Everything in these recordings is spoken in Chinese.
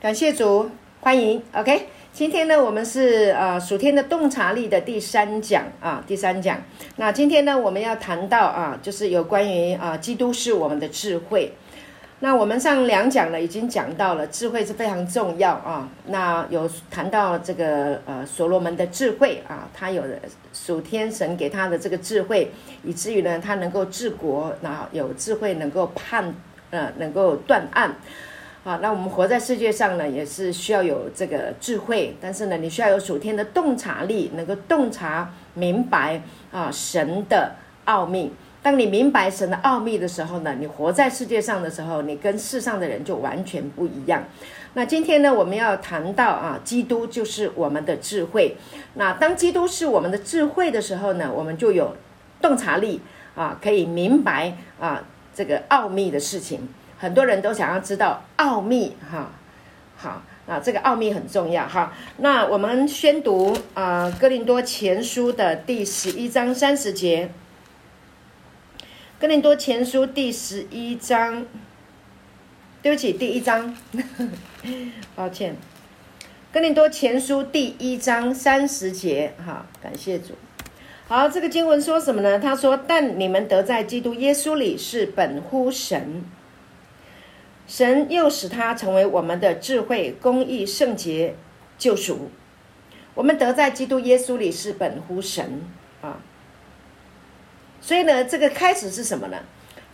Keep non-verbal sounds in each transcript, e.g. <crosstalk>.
感谢主，欢迎。OK，今天呢，我们是呃属天的洞察力的第三讲啊，第三讲。那今天呢，我们要谈到啊，就是有关于啊，基督是我们的智慧。那我们上两讲呢，已经讲到了智慧是非常重要啊。那有谈到这个呃所罗门的智慧啊，他有属天神给他的这个智慧，以至于呢，他能够治国，然后有智慧能够判呃能够断案。啊，那我们活在世界上呢，也是需要有这个智慧，但是呢，你需要有属天的洞察力，能够洞察明白啊神的奥秘。当你明白神的奥秘的时候呢，你活在世界上的时候，你跟世上的人就完全不一样。那今天呢，我们要谈到啊，基督就是我们的智慧。那当基督是我们的智慧的时候呢，我们就有洞察力啊，可以明白啊这个奥秘的事情。很多人都想要知道奥秘，哈，好，那这个奥秘很重要，哈。那我们宣读啊，《哥林多前书》的第十一章三十节，《哥林多前书》第十一章，对不起，第一章，<laughs> 抱歉，《哥林多前书》第一章三十节，哈，感谢主。好，这个经文说什么呢？他说：“但你们得在基督耶稣里是本乎神。”神又使他成为我们的智慧、公义、圣洁、救赎。我们得在基督耶稣里是本乎神啊。所以呢，这个开始是什么呢？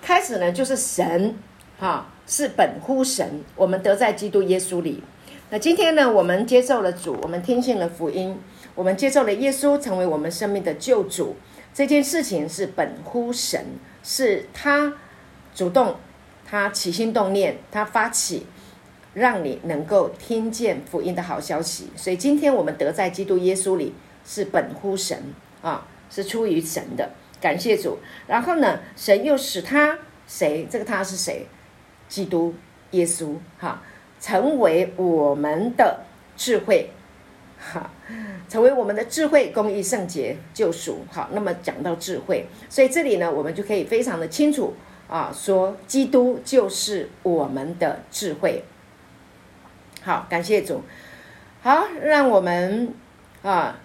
开始呢就是神啊，是本乎神。我们得在基督耶稣里。那今天呢，我们接受了主，我们听信了福音，我们接受了耶稣成为我们生命的救主。这件事情是本乎神，是他主动。他起心动念，他发起，让你能够听见福音的好消息。所以今天我们得在基督耶稣里是本乎神啊，是出于神的，感谢主。然后呢，神又使他谁？这个他是谁？基督耶稣哈、成为我们的智慧哈、成为我们的智慧、公义、圣洁、救赎。好，那么讲到智慧，所以这里呢，我们就可以非常的清楚。啊，说基督就是我们的智慧。好，感谢主。好，让我们啊，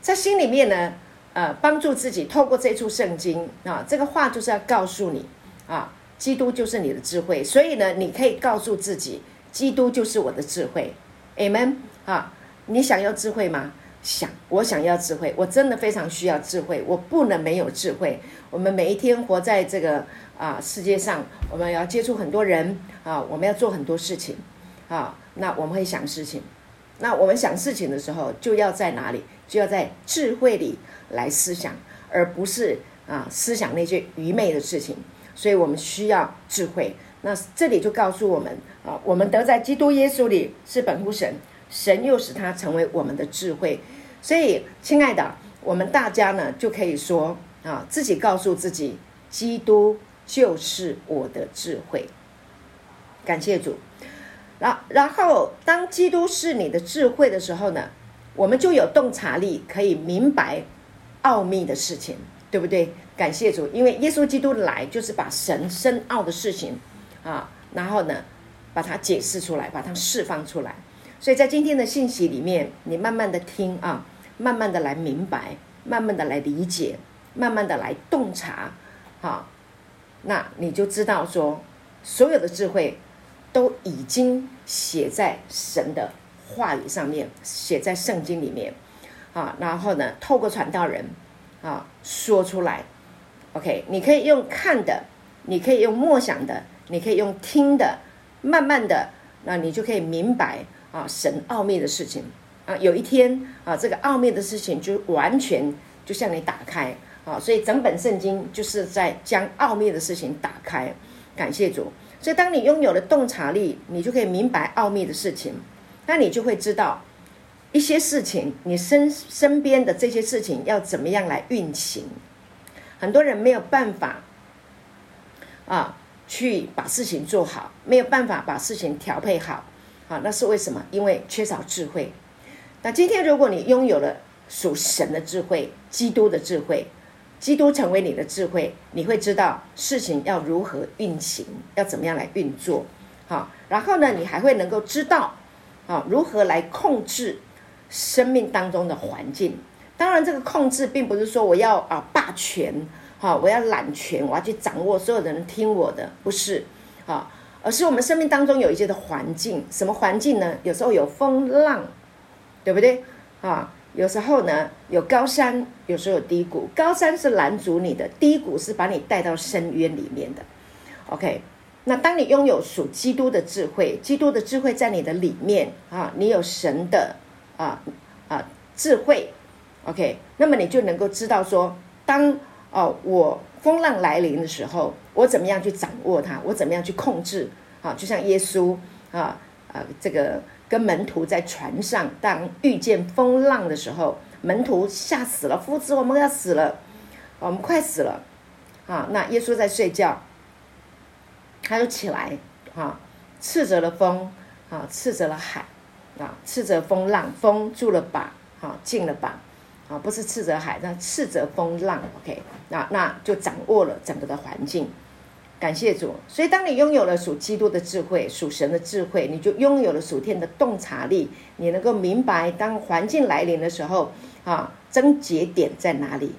在心里面呢，呃，帮助自己透过这处圣经啊，这个话就是要告诉你啊，基督就是你的智慧。所以呢，你可以告诉自己，基督就是我的智慧。Amen。啊，你想要智慧吗？想，我想要智慧，我真的非常需要智慧，我不能没有智慧。我们每一天活在这个啊世界上，我们要接触很多人啊，我们要做很多事情啊。那我们会想事情，那我们想事情的时候，就要在哪里？就要在智慧里来思想，而不是啊思想那些愚昧的事情。所以我们需要智慧。那这里就告诉我们啊，我们得在基督耶稣里是本乎神。神又使他成为我们的智慧，所以，亲爱的，我们大家呢就可以说啊，自己告诉自己，基督就是我的智慧。感谢主。然然后，当基督是你的智慧的时候呢，我们就有洞察力，可以明白奥秘的事情，对不对？感谢主，因为耶稣基督来就是把神深奥的事情啊，然后呢，把它解释出来，把它释放出来。所以在今天的信息里面，你慢慢的听啊，慢慢的来明白，慢慢的来理解，慢慢的来洞察，好，那你就知道说，所有的智慧都已经写在神的话语上面，写在圣经里面，啊，然后呢，透过传道人啊说出来，OK，你可以用看的，你可以用默想的，你可以用听的，慢慢的，那你就可以明白。啊，神奥秘的事情。啊，有一天啊，这个奥秘的事情就完全就向你打开啊，所以整本圣经就是在将奥秘的事情打开。感谢主，所以当你拥有了洞察力，你就可以明白奥秘的事情，那你就会知道一些事情，你身身边的这些事情要怎么样来运行。很多人没有办法啊，去把事情做好，没有办法把事情调配好。啊，那是为什么？因为缺少智慧。那今天如果你拥有了属神的智慧，基督的智慧，基督成为你的智慧，你会知道事情要如何运行，要怎么样来运作。好，然后呢，你还会能够知道，啊，如何来控制生命当中的环境。当然，这个控制并不是说我要啊霸权，哈，我要揽权，我要去掌握所有的人听我的，不是，啊，而是我们生命当中有一些的环境，什么环境呢？有时候有风浪，对不对？啊，有时候呢有高山，有时候有低谷。高山是拦阻你的，低谷是把你带到深渊里面的。OK。那当你拥有属基督的智慧，基督的智慧在你的里面啊，你有神的啊啊智慧，OK，那么你就能够知道说，当哦、啊、我风浪来临的时候，我怎么样去掌握它，我怎么样去控制啊？就像耶稣啊啊这个跟门徒在船上，当遇见风浪的时候，门徒吓死了，夫子，我们要死了，我们快死了啊！那耶稣在睡觉。他就起来，啊，斥责了风，啊，斥责了海，啊，斥责风浪，风住了吧，啊，静了吧，啊，不是斥责海，那斥责风浪，OK，那那就掌握了整个的环境，感谢主。所以，当你拥有了属基督的智慧，属神的智慧，你就拥有了属天的洞察力，你能够明白当环境来临的时候，啊，症结点在哪里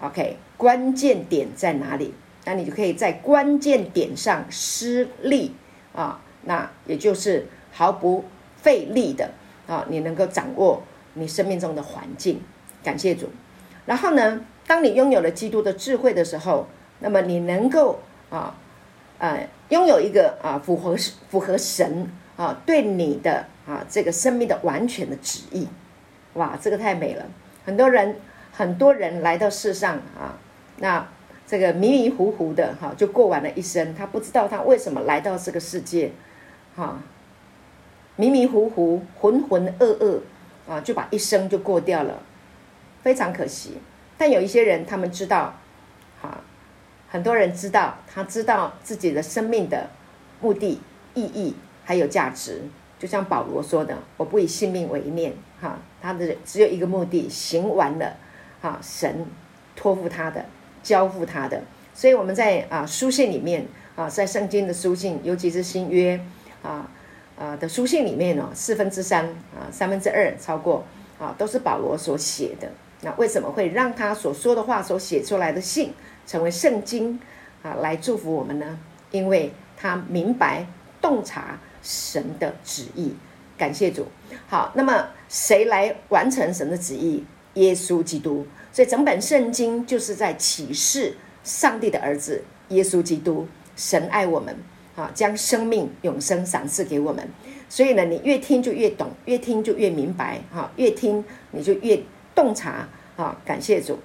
？OK，关键点在哪里？那你就可以在关键点上施力啊，那也就是毫不费力的啊，你能够掌握你生命中的环境。感谢主。然后呢，当你拥有了基督的智慧的时候，那么你能够啊，呃，拥有一个啊符合符合神啊对你的啊这个生命的完全的旨意。哇，这个太美了！很多人很多人来到世上啊，那。这个迷迷糊糊的哈，就过完了一生。他不知道他为什么来到这个世界，哈，迷迷糊糊、浑浑噩噩啊，就把一生就过掉了，非常可惜。但有一些人，他们知道，哈，很多人知道，他知道自己的生命的目的、意义还有价值。就像保罗说的：“我不以性命为念。”哈，他的只有一个目的，行完了，哈，神托付他的。交付他的，所以我们在啊书信里面啊，在圣经的书信，尤其是新约啊啊的书信里面哦，四分之三啊，三分之二超过啊，都是保罗所写的。那为什么会让他所说的话所写出来的信成为圣经啊，来祝福我们呢？因为他明白洞察神的旨意。感谢主。好，那么谁来完成神的旨意？耶稣基督。所以整本圣经就是在启示上帝的儿子耶稣基督，神爱我们，啊，将生命永生赏赐给我们。所以呢，你越听就越懂，越听就越明白，哈，越听你就越洞察，啊，感谢主。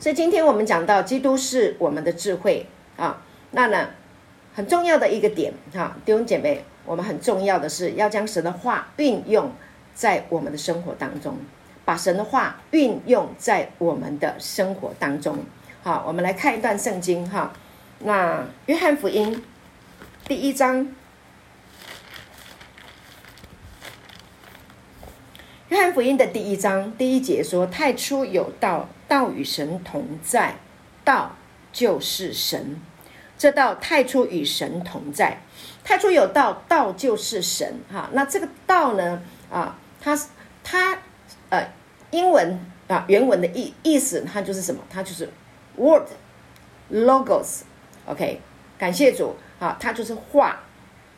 所以今天我们讲到基督是我们的智慧，啊，那呢很重要的一个点，哈，弟兄姐妹，我们很重要的是要将神的话运用在我们的生活当中。把神的话运用在我们的生活当中。好，我们来看一段圣经哈。那约翰福音第一章，约翰福音的第一章第一节说：“太初有道，道与神同在，道就是神。这道太初与神同在，太初有道，道就是神。”哈，那这个道呢？啊，它它呃。英文啊，原文的意意思，它就是什么？它就是 word，logos，OK，感谢主啊，它就是话。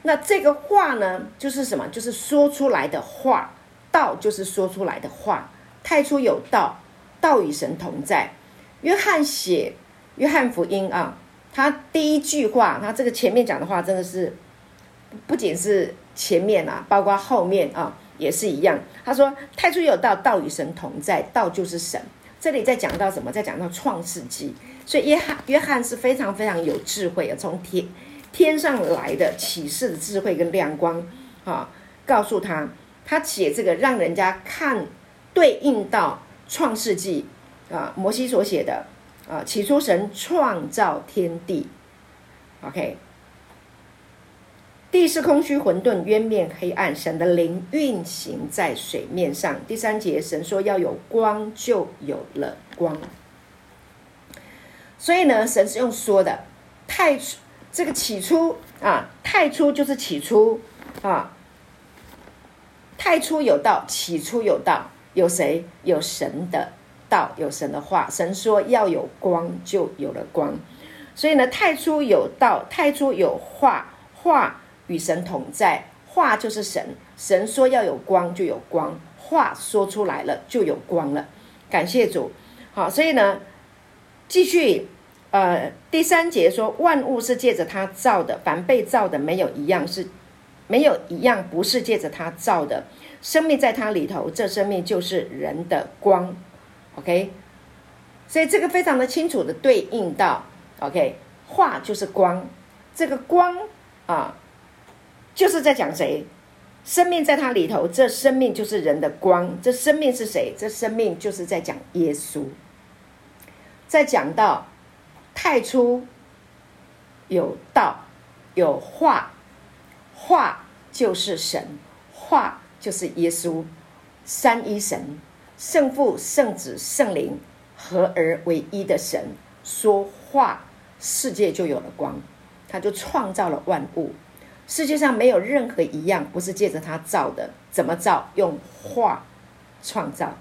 那这个话呢，就是什么？就是说出来的话。道就是说出来的话。太初有道，道与神同在。约翰写约翰福音啊，他第一句话，他这个前面讲的话真的是，不仅是前面啊，包括后面啊。也是一样，他说：“太初有道，道与神同在，道就是神。”这里在讲到什么？在讲到创世纪。所以约翰约翰是非常非常有智慧的，从天天上来的启示的智慧跟亮光啊，告诉他，他写这个让人家看对应到创世纪啊，摩西所写的啊，起初神创造天地，OK。地是空虚混沌，渊面黑暗，神的灵运行在水面上。第三节，神说要有光，就有了光。所以呢，神是用说的，太初这个起初啊，太初就是起初啊，太初有道，起初有道，有谁？有神的道，有神的话。神说要有光，就有了光。所以呢，太初有道，太初有话，话与神同在，话就是神。神说要有光，就有光。话说出来了，就有光了。感谢主。好，所以呢，继续。呃，第三节说，万物是借着他造的，凡被造的没有一样是，没有一样不是借着他造的。生命在他里头，这生命就是人的光。OK，所以这个非常的清楚的对应到 OK，话就是光，这个光啊，就是在讲谁？生命在他里头，这生命就是人的光。这生命是谁？这生命就是在讲耶稣，在讲到。太初有道，有话，话就是神，话就是耶稣，三一神，圣父、圣子、圣灵合而为一的神说话，世界就有了光，他就创造了万物。世界上没有任何一样不是借着他造的，怎么造？用话创造。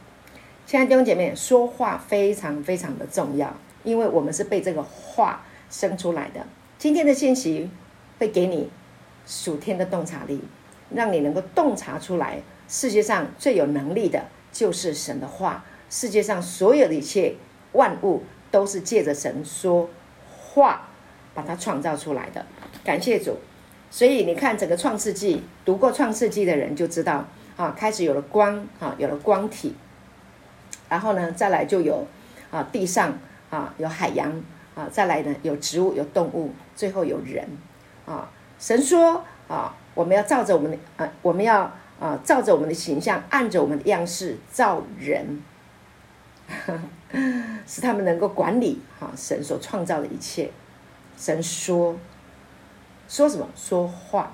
亲爱的弟兄姐妹，说话非常非常的重要。因为我们是被这个话生出来的，今天的信息会给你属天的洞察力，让你能够洞察出来，世界上最有能力的就是神的话。世界上所有的一切万物都是借着神说话把它创造出来的。感谢主！所以你看整个创世纪，读过创世纪的人就知道啊，开始有了光啊，有了光体，然后呢，再来就有啊地上。啊，有海洋啊，再来呢，有植物，有动物，最后有人啊。神说啊，我们要照着我们的啊，我们要啊，照着我们的形象，按着我们的样式造人，<laughs> 使他们能够管理啊，神所创造的一切。神说，说什么？说话。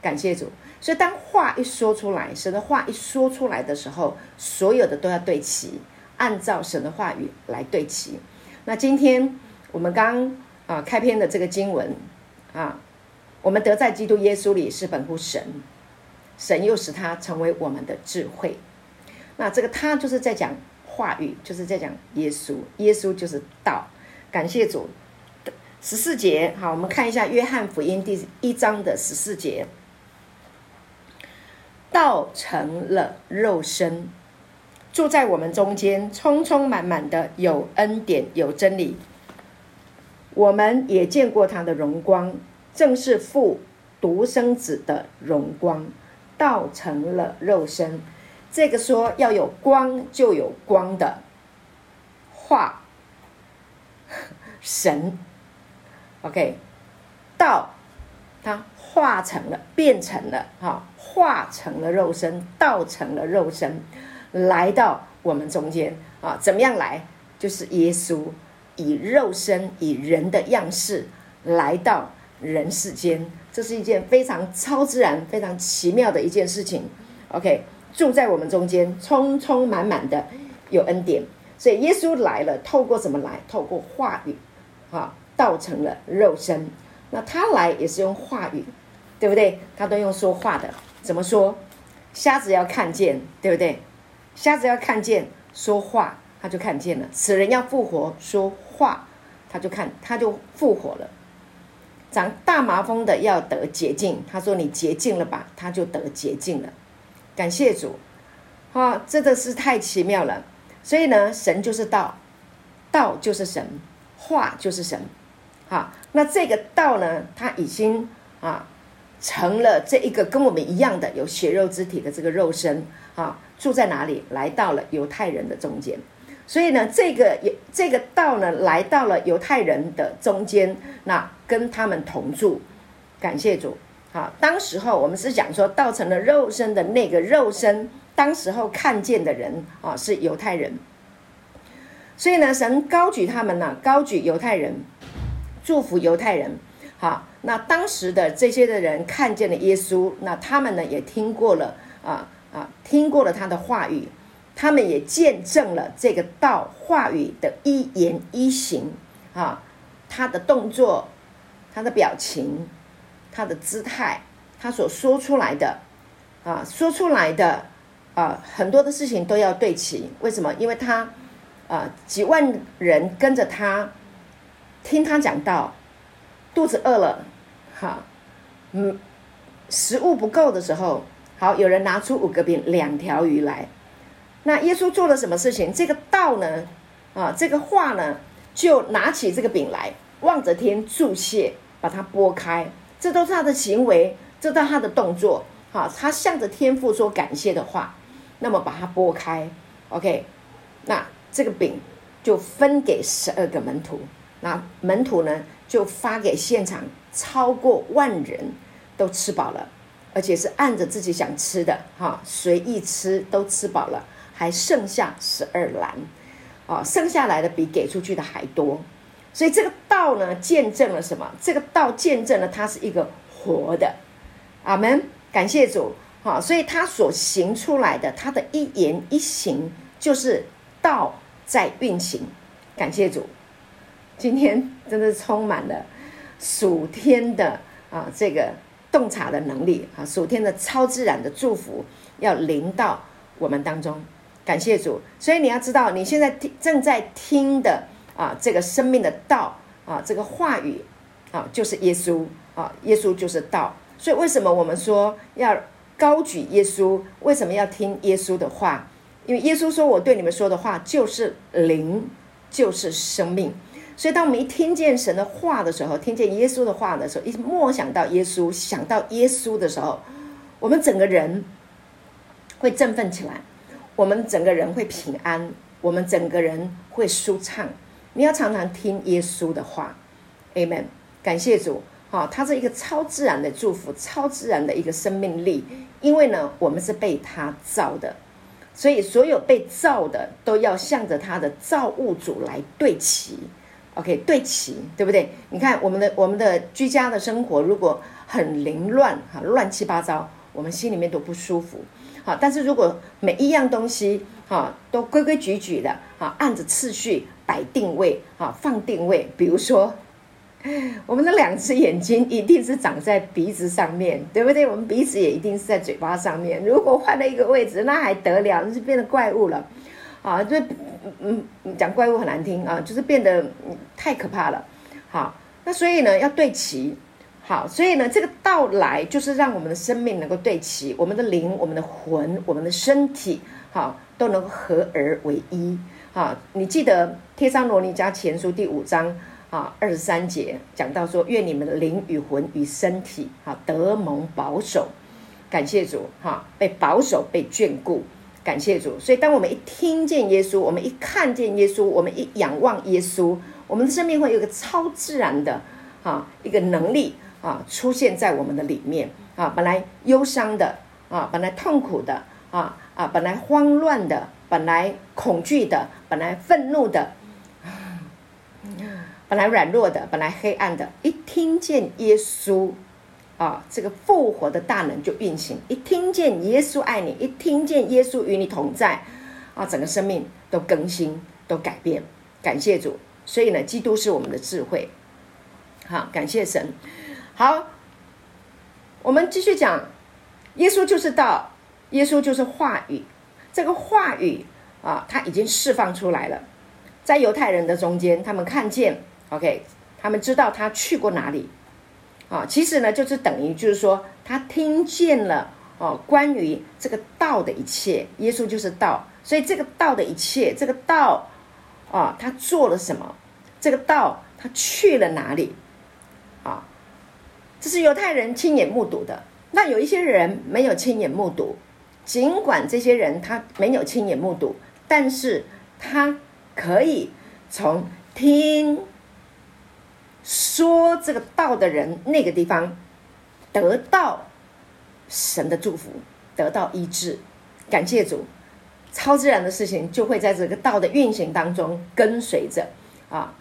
感谢主。所以当话一说出来，神的话一说出来的时候，所有的都要对齐。按照神的话语来对齐。那今天我们刚啊开篇的这个经文啊，我们得在基督耶稣里是本乎神，神又使他成为我们的智慧。那这个他就是在讲话语，就是在讲耶稣，耶稣就是道。感谢主。十四节，好，我们看一下约翰福音第一章的十四节，道成了肉身。住在我们中间，充充满满的有恩典有真理。我们也见过他的荣光，正是父独生子的荣光，道成了肉身。这个说要有光就有光的话，神，OK，道他化成了，变成了，哈，化成了肉身，道成了肉身。来到我们中间啊，怎么样来？就是耶稣以肉身、以人的样式来到人世间，这是一件非常超自然、非常奇妙的一件事情。OK，住在我们中间，充充满满的有恩典。所以耶稣来了，透过什么来？透过话语，啊，道成了肉身。那他来也是用话语，对不对？他都用说话的。怎么说？瞎子要看见，对不对？瞎子要看见，说话他就看见了；死人要复活，说话他就看他就复活了。长大麻风的要得洁净，他说你洁净了吧，他就得洁净了。感谢主，啊，真的是太奇妙了。所以呢，神就是道，道就是神，话就是神。好，那这个道呢，他已经啊成了这一个跟我们一样的有血肉之体的这个肉身啊。住在哪里？来到了犹太人的中间，所以呢，这个也这个道呢，来到了犹太人的中间，那跟他们同住。感谢主。好，当时候我们是讲说，道成了肉身的那个肉身，当时候看见的人啊，是犹太人。所以呢，神高举他们呢，高举犹太人，祝福犹太人。好，那当时的这些的人看见了耶稣，那他们呢也听过了啊。啊，听过了他的话语，他们也见证了这个道话语的一言一行啊，他的动作，他的表情、他的姿态、他所说出来的啊，说出来的啊，很多的事情都要对齐。为什么？因为他啊，几万人跟着他听他讲道，肚子饿了，哈，嗯，食物不够的时候，好，有人拿出五个饼、两条鱼来。那耶稣做了什么事情？这个道呢？啊，这个话呢，就拿起这个饼来，望着天祝谢，把它拨开。这都是他的行为，这都是他的动作。好，他向着天父说感谢的话，那么把它拨开。OK，那这个饼就分给十二个门徒。那门徒呢，就发给现场超过万人都吃饱了，而且是按着自己想吃的哈，随意吃都吃饱了。还剩下十二篮，啊，剩下来的比给出去的还多，所以这个道呢，见证了什么？这个道见证了它是一个活的，阿门，感谢主，好，所以他所行出来的，他的一言一行就是道在运行，感谢主，今天真的充满了属天的啊，这个洞察的能力啊，属天的超自然的祝福要临到我们当中。感谢主，所以你要知道，你现在正在听的啊，这个生命的道啊，这个话语啊，就是耶稣啊，耶稣就是道。所以为什么我们说要高举耶稣？为什么要听耶稣的话？因为耶稣说：“我对你们说的话就是灵，就是生命。”所以当我们一听见神的话的时候，听见耶稣的话的时候，一默想到耶稣，想到耶稣的时候，我们整个人会振奋起来。我们整个人会平安，我们整个人会舒畅。你要常常听耶稣的话，Amen。感谢主，好，他是一个超自然的祝福，超自然的一个生命力。因为呢，我们是被他造的，所以所有被造的都要向着他的造物主来对齐。OK，对齐，对不对？你看我们的我们的居家的生活，如果很凌乱哈，乱七八糟，我们心里面都不舒服。好，但是如果每一样东西哈都规规矩矩的哈，按着次序摆定位哈，放定位，比如说 <laughs> 我们的两只眼睛一定是长在鼻子上面，对不对？我们鼻子也一定是在嘴巴上面。如果换了一个位置，那还得了？那就变得怪物了啊！就嗯嗯讲怪物很难听啊，就是变得太可怕了。好，那所以呢，要对齐。好，所以呢，这个到来就是让我们的生命能够对齐，我们的灵、我们的魂、我们的身体，好，都能够合而为一。啊，你记得《帖撒罗尼迦前书》第五章啊二十三节讲到说，愿你们的灵与魂与身体啊得蒙保守，感谢主哈，被保守、被眷顾，感谢主。所以，当我们一听见耶稣，我们一看见耶稣，我们一仰望耶稣，我们的生命会有一个超自然的啊一个能力。啊，出现在我们的里面啊，本来忧伤的啊，本来痛苦的啊啊，本来慌乱的，本来恐惧的，本来愤怒的，本来软弱的，本来黑暗的，一听见耶稣啊，这个复活的大能就运行；一听见耶稣爱你，一听见耶稣与你同在，啊，整个生命都更新，都改变。感谢主，所以呢，基督是我们的智慧。好，感谢神。好，我们继续讲，耶稣就是道，耶稣就是话语。这个话语啊，他已经释放出来了，在犹太人的中间，他们看见，OK，他们知道他去过哪里啊。其实呢，就是等于就是说，他听见了哦，关于这个道的一切，耶稣就是道，所以这个道的一切，这个道啊，他做了什么？这个道他去了哪里？啊？这是犹太人亲眼目睹的。那有一些人没有亲眼目睹，尽管这些人他没有亲眼目睹，但是他可以从听说这个道的人那个地方得到神的祝福，得到医治。感谢主，超自然的事情就会在这个道的运行当中跟随着啊，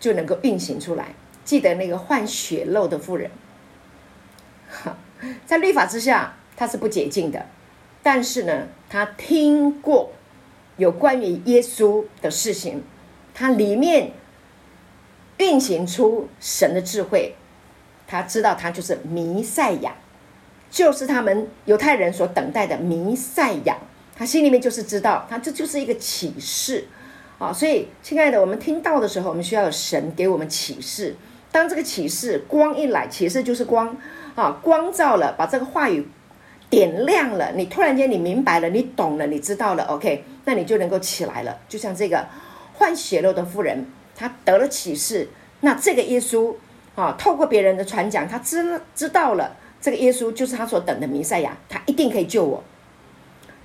就能够运行出来。记得那个换血漏的妇人。在律法之下，他是不洁净的。但是呢，他听过有关于耶稣的事情，他里面运行出神的智慧，他知道他就是弥赛亚，就是他们犹太人所等待的弥赛亚。他心里面就是知道，他这就是一个启示啊。所以，亲爱的，我们听到的时候，我们需要有神给我们启示。当这个启示光一来，启示就是光啊，光照了，把这个话语点亮了，你突然间你明白了，你懂了，你知道了，OK，那你就能够起来了。就像这个患血肉的妇人，她得了启示，那这个耶稣啊，透过别人的传讲，他知知道了这个耶稣就是他所等的弥赛亚，他一定可以救我。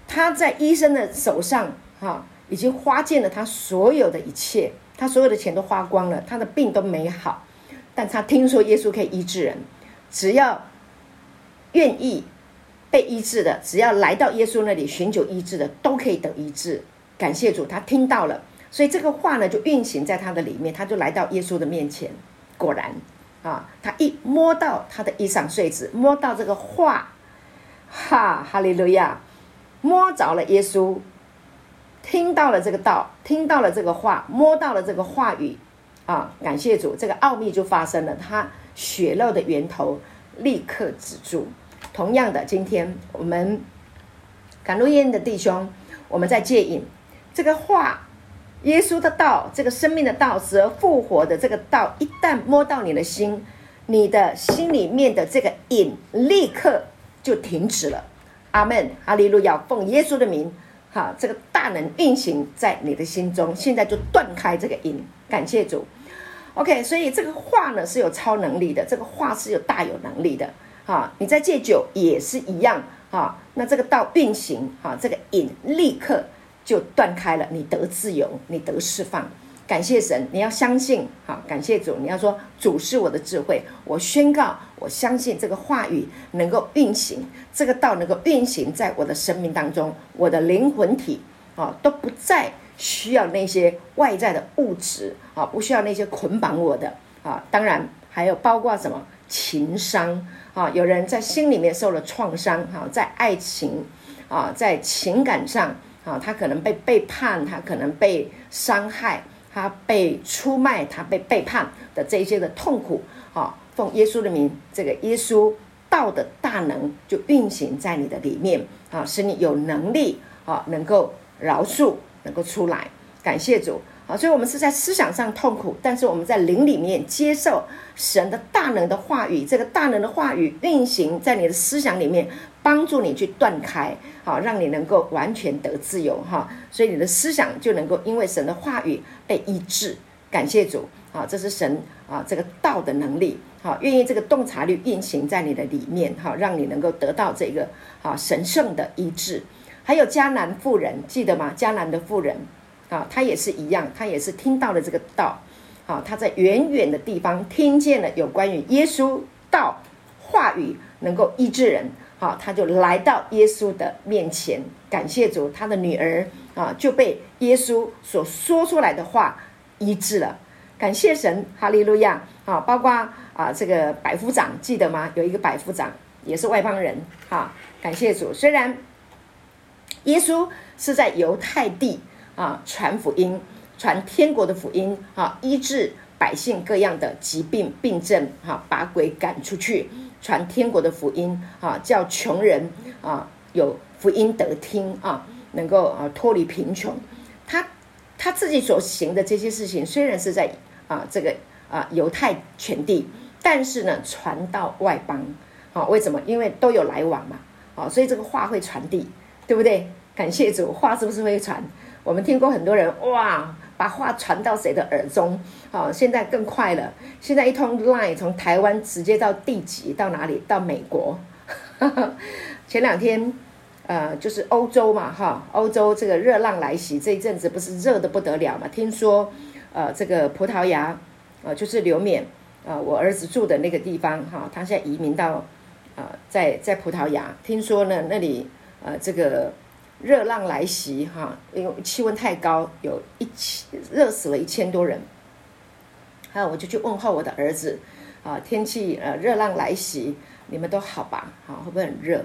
他在医生的手上哈，已经花尽了他所有的一切，他所有的钱都花光了，他的病都没好。但他听说耶稣可以医治人，只要愿意被医治的，只要来到耶稣那里寻求医治的，都可以得医治。感谢主，他听到了，所以这个话呢就运行在他的里面，他就来到耶稣的面前。果然啊，他一摸到他的衣裳繸子，摸到这个话，哈，哈利路亚，摸着了耶稣，听到了这个道，听到了这个话，摸到了这个话语。啊，感谢主，这个奥秘就发生了，他血肉的源头立刻止住。同样的，今天我们赶路宴的弟兄，我们在戒瘾，这个话，耶稣的道，这个生命的道，死而复活的这个道，一旦摸到你的心，你的心里面的这个瘾立刻就停止了。阿门，哈利路亚，奉耶稣的名，哈，这个大能运行在你的心中，现在就断开这个瘾。感谢主，OK，所以这个话呢是有超能力的，这个话是有大有能力的，哈，你在戒酒也是一样，哈，那这个道运行，哈，这个瘾立刻就断开了，你得自由，你得释放，感谢神，你要相信，哈，感谢主，你要说主是我的智慧，我宣告，我相信这个话语能够运行，这个道能够运行在我的生命当中，我的灵魂体，啊，都不再。需要那些外在的物质啊，不需要那些捆绑我的啊。当然还有包括什么情商啊，有人在心里面受了创伤哈，在爱情啊，在情感上啊，他可能被背叛，他可能被伤害，他被出卖，他被背叛的这些的痛苦啊。奉耶稣的名，这个耶稣道的大能就运行在你的里面啊，使你有能力啊，能够饶恕。能够出来，感谢主啊！所以，我们是在思想上痛苦，但是我们在灵里面接受神的大能的话语。这个大能的话语运行在你的思想里面，帮助你去断开，好，让你能够完全得自由哈！所以，你的思想就能够因为神的话语被医治。感谢主啊！这是神啊，这个道的能力好，愿意这个洞察力运行在你的里面哈，让你能够得到这个啊神圣的医治。还有迦南妇人，记得吗？迦南的妇人，啊，他也是一样，他也是听到了这个道，啊，他在远远的地方听见了有关于耶稣道话语能够医治人，啊，他就来到耶稣的面前，感谢主，他的女儿啊就被耶稣所说出来的话医治了，感谢神，哈利路亚，啊，包括啊这个百夫长，记得吗？有一个百夫长也是外邦人，哈，感谢主，虽然。耶稣是在犹太地啊传福音，传天国的福音啊，医治百姓各样的疾病病症哈，把鬼赶出去，传天国的福音啊，叫穷人啊有福音得听啊，能够啊脱离贫穷。他他自己所行的这些事情，虽然是在啊这个啊犹太全地，但是呢传到外邦啊，为什么？因为都有来往嘛啊，所以这个话会传递。对不对？感谢主，话是不是会传？我们听过很多人哇，把话传到谁的耳中？好，现在更快了。现在一通 line 从台湾直接到地级，到哪里？到美国。<laughs> 前两天，呃，就是欧洲嘛，哈，欧洲这个热浪来袭，这一阵子不是热得不得了嘛？听说，呃，这个葡萄牙，呃，就是刘勉，呃，我儿子住的那个地方，哈，他现在移民到，呃，在在葡萄牙，听说呢，那里。呃，这个热浪来袭哈，因为气温太高，有一千热死了一千多人。还有，我就去问候我的儿子，啊，天气呃热浪来袭，你们都好吧？啊，会不会很热？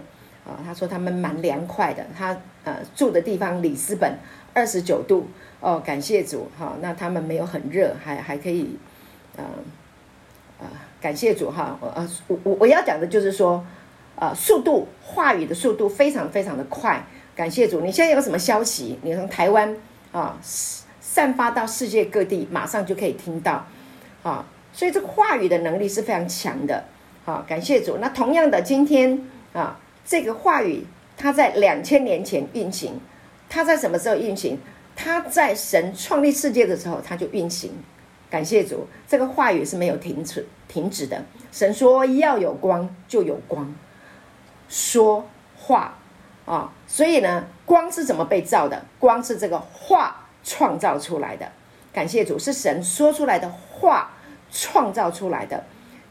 啊，他说他们蛮凉快的，他呃住的地方里斯本二十九度哦，感谢主哈，那他们没有很热，还还可以，呃，呃感谢主哈，呃，我我我要讲的就是说，呃，速度话语的速度非常非常的快。感谢主，你现在有什么消息，你从台湾啊散发到世界各地，马上就可以听到啊。所以这个话语的能力是非常强的。好，感谢主。那同样的，今天啊，这个话语它在两千年前运行，它在什么时候运行？它在神创立世界的时候，它就运行。感谢主，这个话语是没有停止、停止的。神说要有光，就有光。说话啊，所以呢，光是怎么被造的？光是这个话创造出来的。感谢主，是神说出来的话创造出来的。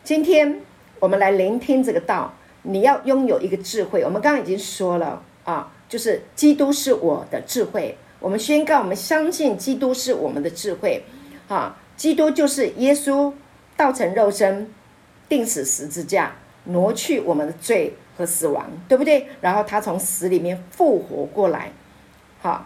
今天我们来聆听这个道，你要拥有一个智慧。我们刚刚已经说了啊，就是基督是我的智慧。我们宣告，我们相信基督是我们的智慧啊。基督就是耶稣道成肉身，钉死十字架，挪去我们的罪和死亡，对不对？然后他从死里面复活过来，好，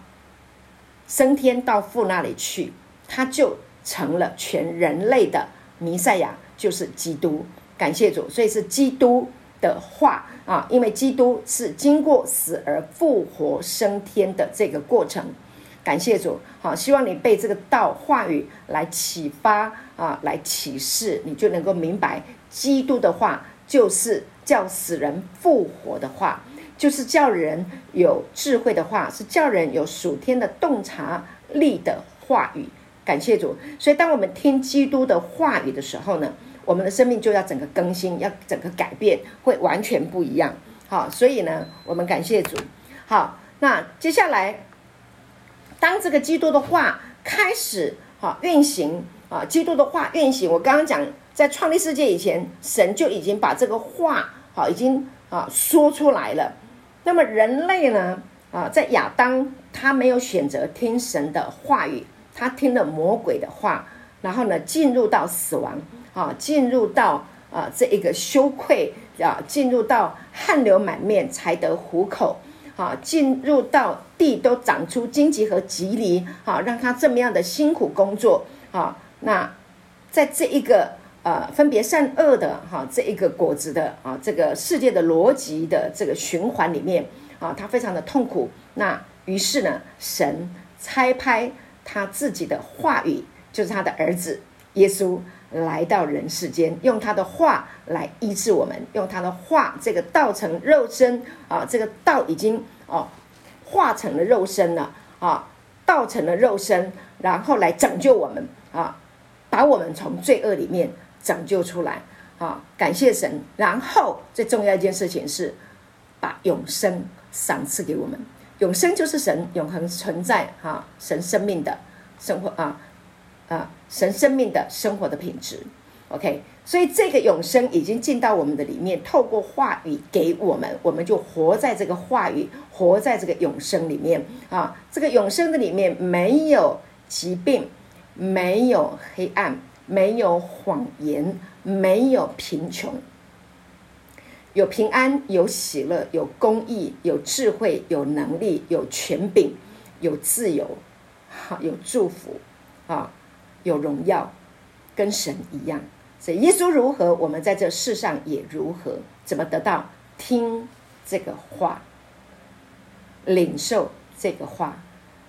升天到父那里去，他就成了全人类的弥赛亚，就是基督。感谢主，所以是基督的话啊，因为基督是经过死而复活升天的这个过程。感谢主，好，希望你被这个道话语来启发啊，来启示，你就能够明白，基督的话就是叫死人复活的话，就是叫人有智慧的话，是叫人有属天的洞察力的话语。感谢主，所以当我们听基督的话语的时候呢，我们的生命就要整个更新，要整个改变，会完全不一样。好，所以呢，我们感谢主。好，那接下来。当这个基督的话开始哈运行啊，基督的话运行，我刚刚讲，在创立世界以前，神就已经把这个话好已经啊说出来了。那么人类呢啊，在亚当他没有选择听神的话语，他听了魔鬼的话，然后呢进入到死亡啊，进入到啊这一个羞愧啊，进入到汗流满面才得糊口。啊，进入到地都长出荆棘和蒺藜，啊，让他这么样的辛苦工作，啊，那在这一个呃分别善恶的哈这一个果子的啊这个世界的逻辑的这个循环里面，啊，他非常的痛苦。那于是呢，神差派他自己的话语，就是他的儿子耶稣。来到人世间，用他的话来医治我们，用他的话，这个道成肉身啊，这个道已经哦化成了肉身了啊，道成了肉身，然后来拯救我们啊，把我们从罪恶里面拯救出来啊，感谢神。然后最重要一件事情是，把永生赏赐给我们，永生就是神永恒存在哈，神生命的生活啊。啊，神生命的生活的品质，OK，所以这个永生已经进到我们的里面，透过话语给我们，我们就活在这个话语，活在这个永生里面啊。这个永生的里面没有疾病，没有黑暗，没有谎言，没有贫穷，有平安，有喜乐，有公义，有智慧，有能力，有权柄，有自由，好，有祝福啊。有荣耀，跟神一样，所以耶稣如何，我们在这世上也如何。怎么得到？听这个话，领受这个话。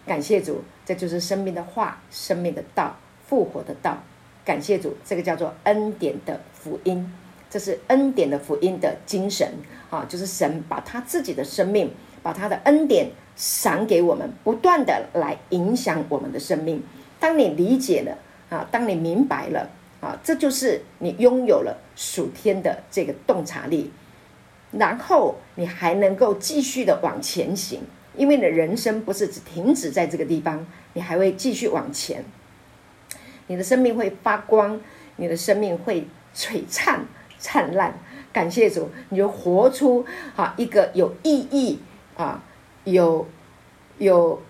感谢主，这就是生命的话，生命的道，复活的道。感谢主，这个叫做恩典的福音，这是恩典的福音的精神啊，就是神把他自己的生命，把他的恩典赏给我们，不断的来影响我们的生命。当你理解了啊，当你明白了啊，这就是你拥有了属天的这个洞察力，然后你还能够继续的往前行，因为你的人生不是只停止在这个地方，你还会继续往前，你的生命会发光，你的生命会璀璨灿烂。感谢主，你就活出啊一个有意义啊，有有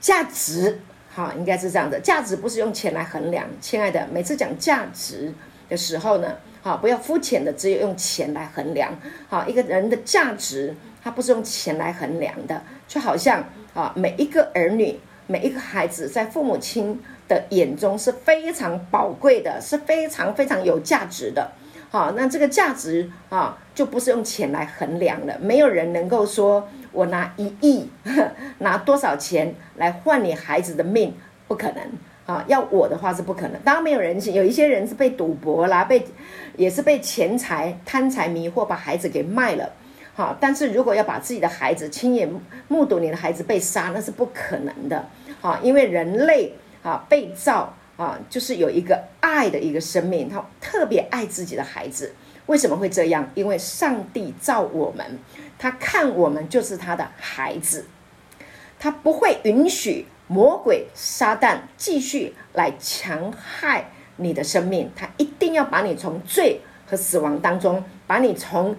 价值。好，应该是这样的。价值不是用钱来衡量，亲爱的。每次讲价值的时候呢，好，不要肤浅的，只有用钱来衡量。好，一个人的价值，它不是用钱来衡量的。就好像啊，每一个儿女，每一个孩子，在父母亲的眼中是非常宝贵的，是非常非常有价值的。好，那这个价值啊，就不是用钱来衡量了。没有人能够说我拿一亿，<laughs> 拿多少钱来换你孩子的命，不可能啊！要我的话是不可能。当然没有人性，有一些人是被赌博啦，被也是被钱财贪财迷惑，把孩子给卖了。好，但是如果要把自己的孩子亲眼目睹你的孩子被杀，那是不可能的。好，因为人类啊被造。啊，就是有一个爱的一个生命，他特别爱自己的孩子。为什么会这样？因为上帝造我们，他看我们就是他的孩子，他不会允许魔鬼撒旦继续来强害你的生命，他一定要把你从罪和死亡当中，把你从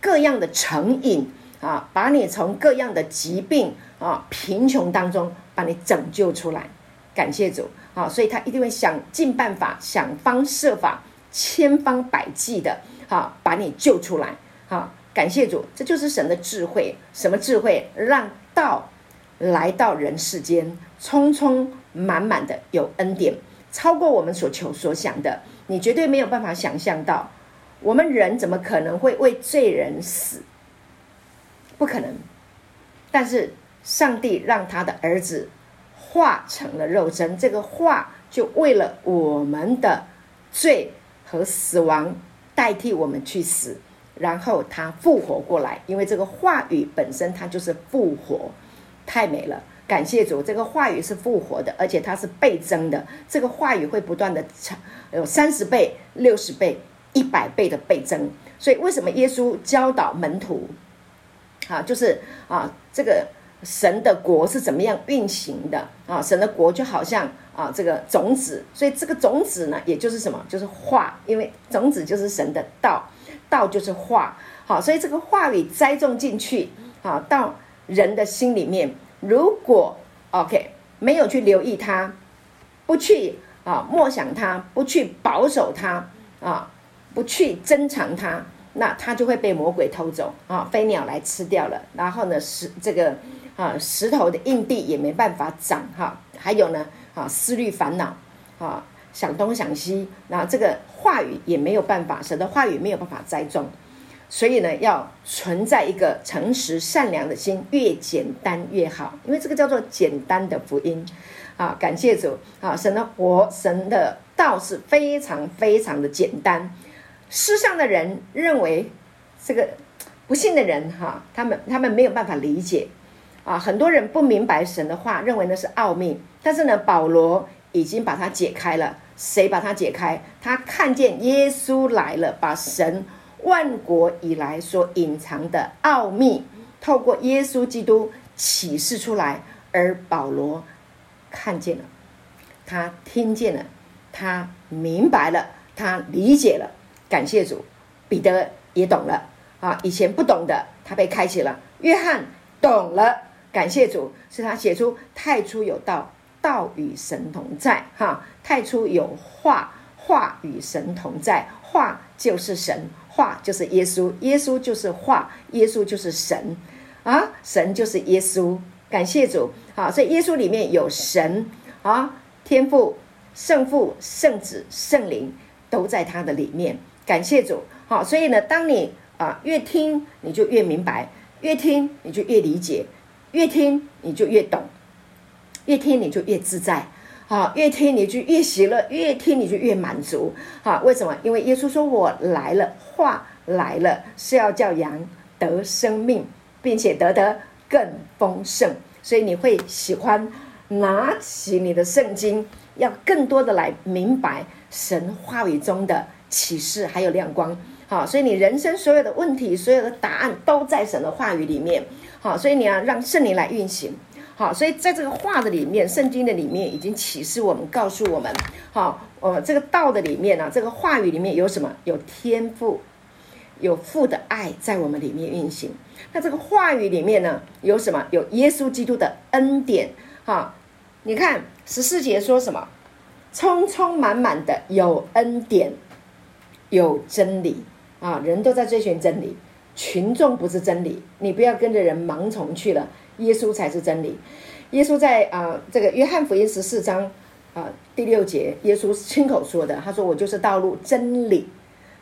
各样的成瘾啊，把你从各样的疾病啊、贫穷当中，把你拯救出来。感谢主。啊，所以他一定会想尽办法、想方设法、千方百计的，哈，把你救出来。哈，感谢主，这就是神的智慧。什么智慧？让道来到人世间，充充满满的有恩典，超过我们所求所想的。你绝对没有办法想象到，我们人怎么可能会为罪人死？不可能。但是上帝让他的儿子。化成了肉身，这个化就为了我们的罪和死亡代替我们去死，然后他复活过来，因为这个话语本身它就是复活，太美了，感谢主，这个话语是复活的，而且它是倍增的，这个话语会不断的成，有三十倍、六十倍、一百倍的倍增，所以为什么耶稣教导门徒，啊，就是啊这个。神的国是怎么样运行的啊？神的国就好像啊这个种子，所以这个种子呢，也就是什么？就是话，因为种子就是神的道，道就是话。好，所以这个话语栽种进去，啊，到人的心里面，如果 OK 没有去留意它，不去啊默想它，不去保守它啊，不去珍藏它，那它就会被魔鬼偷走啊，飞鸟来吃掉了。然后呢，是这个。啊，石头的硬地也没办法长哈。还有呢，啊，思虑烦恼，啊，想东想西，那这个话语也没有办法，神的话语没有办法栽种。所以呢，要存在一个诚实善良的心，越简单越好，因为这个叫做简单的福音。啊，感谢主啊，神的活，神的道是非常非常的简单。世上的人认为这个不信的人哈，他们他们没有办法理解。啊，很多人不明白神的话，认为那是奥秘。但是呢，保罗已经把它解开了。谁把它解开？他看见耶稣来了，把神万国以来所隐藏的奥秘，透过耶稣基督启示出来。而保罗看见了，他听见了，他明白了，他理解了。感谢主，彼得也懂了。啊，以前不懂的，他被开启了。约翰懂了。感谢主，是他写出太初有道，道与神同在。哈，太初有话，话与神同在，话就是神，话就是耶稣，耶稣就是话，耶稣就是神，啊，神就是耶稣。感谢主，好，所以耶稣里面有神啊，天父、圣父、圣子、圣灵都在他的里面。感谢主，好，所以呢，当你啊越听，你就越明白；越听，你就越理解。越听你就越懂，越听你就越自在，好，越听你就越喜乐，越听你就越满足，好，为什么？因为耶稣说：“我来了，话来了，是要叫羊得生命，并且得得更丰盛。”所以你会喜欢拿起你的圣经，要更多的来明白神话语中的启示还有亮光，好，所以你人生所有的问题、所有的答案都在神的话语里面。好，所以你要让圣灵来运行。好，所以在这个话的里面，圣经的里面已经启示我们，告诉我们，好，呃，这个道的里面呢，这个话语里面有什么？有天赋，有父的爱在我们里面运行。那这个话语里面呢，有什么？有耶稣基督的恩典。哈，你看十四节说什么？充充满满的有恩典，有真理啊！人都在追寻真理。群众不是真理，你不要跟着人盲从去了。耶稣才是真理。耶稣在啊、这个约翰福音十四章啊、第六节，耶稣亲口说的，他说：“我就是道路、真理、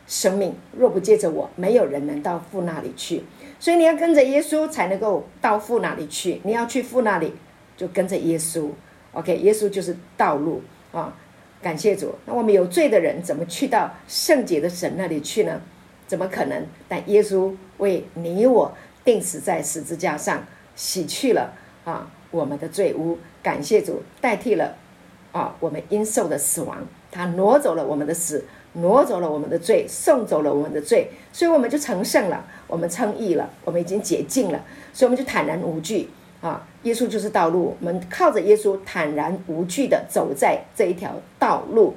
生命。若不借着我，没有人能到父那里去。所以你要跟着耶稣，才能够到父那里去。你要去父那里，就跟着耶稣。OK，耶稣就是道路啊！感谢主。那我们有罪的人，怎么去到圣洁的神那里去呢？怎么可能？但耶稣为你我钉死在十字架上，洗去了啊我们的罪污。感谢主，代替了啊我们应受的死亡，他挪走了我们的死，挪走了我们的罪，送走了我们的罪，所以我们就成圣了，我们称义了，我们已经洁净了，所以我们就坦然无惧。啊，耶稣就是道路，我们靠着耶稣坦然无惧地走在这一条道路，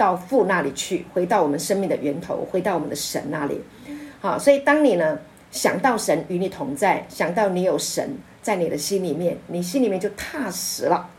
到父那里去，回到我们生命的源头，回到我们的神那里。好，所以当你呢想到神与你同在，想到你有神在你的心里面，你心里面就踏实了。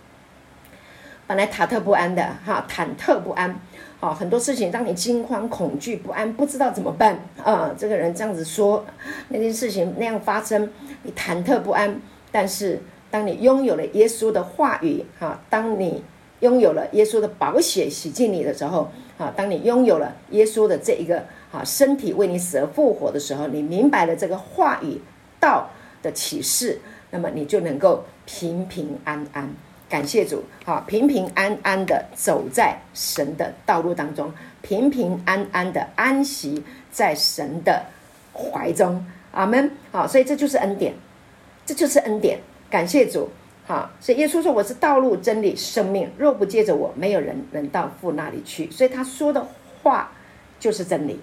本来忐忑不安的哈，忐忑不安，好，很多事情让你惊慌、恐惧、不安，不知道怎么办啊。这个人这样子说，那件事情那样发生，你忐忑不安。但是，当你拥有了耶稣的话语，哈，当你拥有了耶稣的宝血洗净你的时候，啊，当你拥有了耶稣的这一个啊身体为你死而复活的时候，你明白了这个话语道的启示，那么你就能够平平安安，感谢主，啊，平平安安的走在神的道路当中，平平安安的安息在神的怀中，阿门，好，所以这就是恩典。这就是恩典，感谢主，好，所以耶稣说：“我是道路、真理、生命，若不借着我，没有人能到父那里去。”所以他说的话就是真理，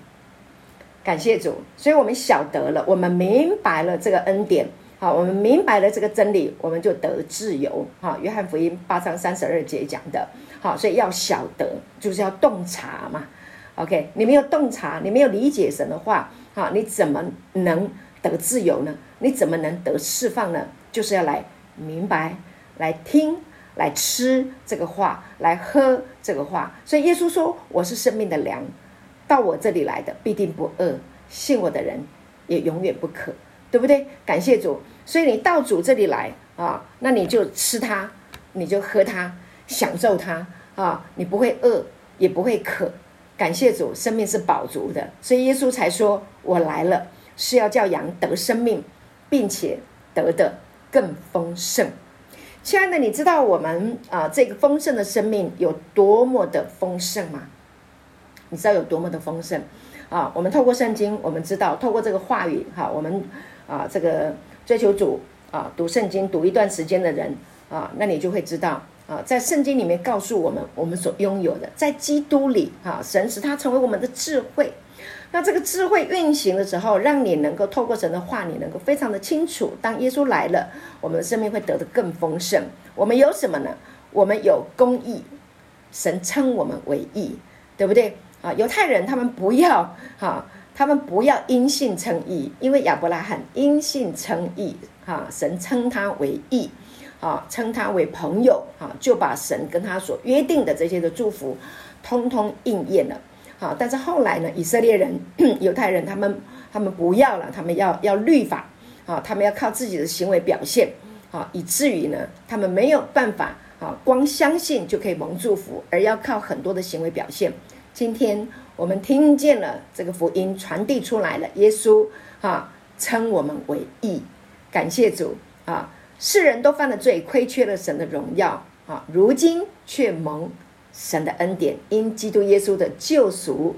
感谢主。所以我们晓得了，我们明白了这个恩典，好，我们明白了这个真理，我们就得自由。哈，约翰福音八章三十二节讲的，好，所以要晓得，就是要洞察嘛。OK，你没有洞察，你没有理解神的话，好，你怎么能得自由呢？你怎么能得释放呢？就是要来明白、来听、来吃这个话，来喝这个话。所以耶稣说：“我是生命的粮，到我这里来的必定不饿，信我的人也永远不渴，对不对？”感谢主。所以你到主这里来啊，那你就吃它，你就喝它，享受它啊，你不会饿，也不会渴。感谢主，生命是饱足的，所以耶稣才说：“我来了，是要叫羊得生命。”并且得的更丰盛，亲爱的，你知道我们啊这个丰盛的生命有多么的丰盛吗？你知道有多么的丰盛啊？我们透过圣经，我们知道透过这个话语，哈，我们啊这个追求主啊，读圣经读一段时间的人啊，那你就会知道啊，在圣经里面告诉我们我们所拥有的，在基督里啊，神使他成为我们的智慧。那这个智慧运行的时候，让你能够透过神的话，你能够非常的清楚。当耶稣来了，我们的生命会得的更丰盛。我们有什么呢？我们有公义，神称我们为义，对不对？啊，犹太人他们不要哈，他们不要因信称义，因为亚伯拉罕因信称义，哈，神称他为义，啊，称他为朋友，啊，就把神跟他所约定的这些的祝福，通通应验了。好，但是后来呢？以色列人、<clears throat> 犹太人，他们他们不要了，他们要要律法，啊，他们要靠自己的行为表现，啊，以至于呢，他们没有办法，啊，光相信就可以蒙祝福，而要靠很多的行为表现。今天我们听见了这个福音传递出来了，耶稣啊称我们为义，感谢主啊！世人都犯了罪，亏缺了神的荣耀啊，如今却蒙。神的恩典，因基督耶稣的救赎，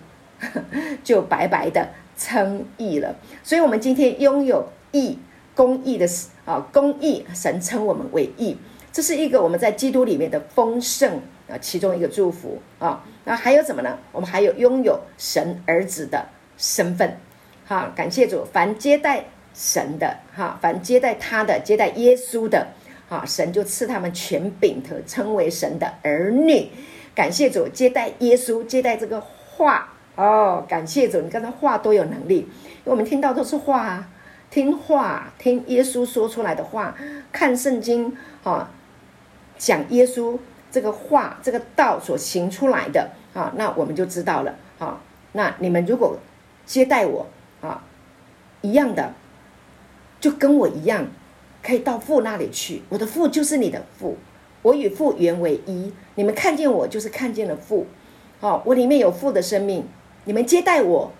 <laughs> 就白白的称义了。所以，我们今天拥有义、公义的啊，公义，神称我们为义，这是一个我们在基督里面的丰盛啊，其中一个祝福啊。那还有什么呢？我们还有拥有神儿子的身份。哈，感谢主，凡接待神的哈，凡接待他的，接待耶稣的啊，神就赐他们权柄，可称为神的儿女。感谢主，接待耶稣，接待这个话哦。感谢主，你看他话多有能力，因为我们听到都是话啊，听话，听耶稣说出来的话，看圣经啊，讲耶稣这个话，这个道所行出来的啊，那我们就知道了啊。那你们如果接待我啊，一样的，就跟我一样，可以到父那里去，我的父就是你的父。我与父原为一，你们看见我就是看见了父，好，我里面有父的生命，你们接待我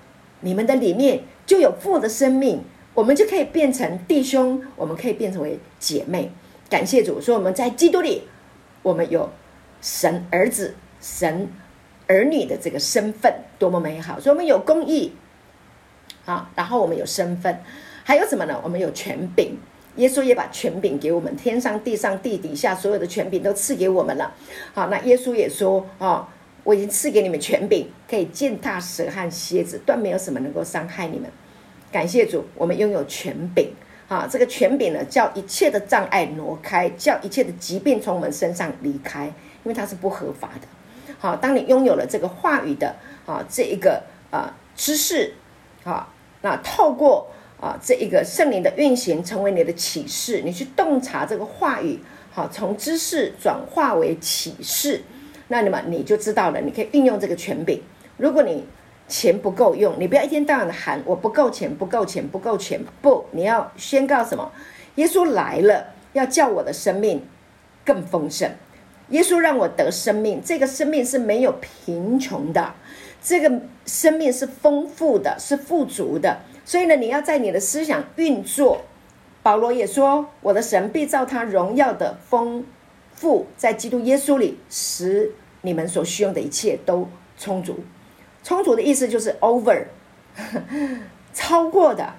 你们的里面就有父的生命，我们就可以变成弟兄，我们可以变成为姐妹。感谢主，说我们在基督里，我们有神儿子、神儿女的这个身份，多么美好！所以我们有公义，啊，然后我们有身份，还有什么呢？我们有权柄。耶稣也把权柄给我们，天上、地上、地底下所有的权柄都赐给我们了。好，那耶稣也说啊，我已经赐给你们权柄，可以践踏蛇和蝎子，断没有什么能够伤害你们。感谢主，我们拥有权柄。啊，这个权柄呢，叫一切的障碍挪开，叫一切的疾病从我们身上离开，因为它是不合法的。好，当你拥有了这个话语的啊，这一个啊知识，啊，那透过啊这一个圣灵的运行，成为你的启示，你去洞察这个话语，好，从知识转化为启示，那么你就知道了，你可以运用这个权柄。如果你钱不够用，你不要一天到晚的喊我不够钱，不够钱，不够钱。不，你要宣告什么？耶稣来了，要叫我的生命更丰盛。耶稣让我得生命，这个生命是没有贫穷的，这个生命是丰富的，是富足的。所以呢，你要在你的思想运作。保罗也说，我的神必照他荣耀的丰富，在基督耶稣里，使你们所需用的一切都充足。充足的意思就是 over，<laughs> 超过的，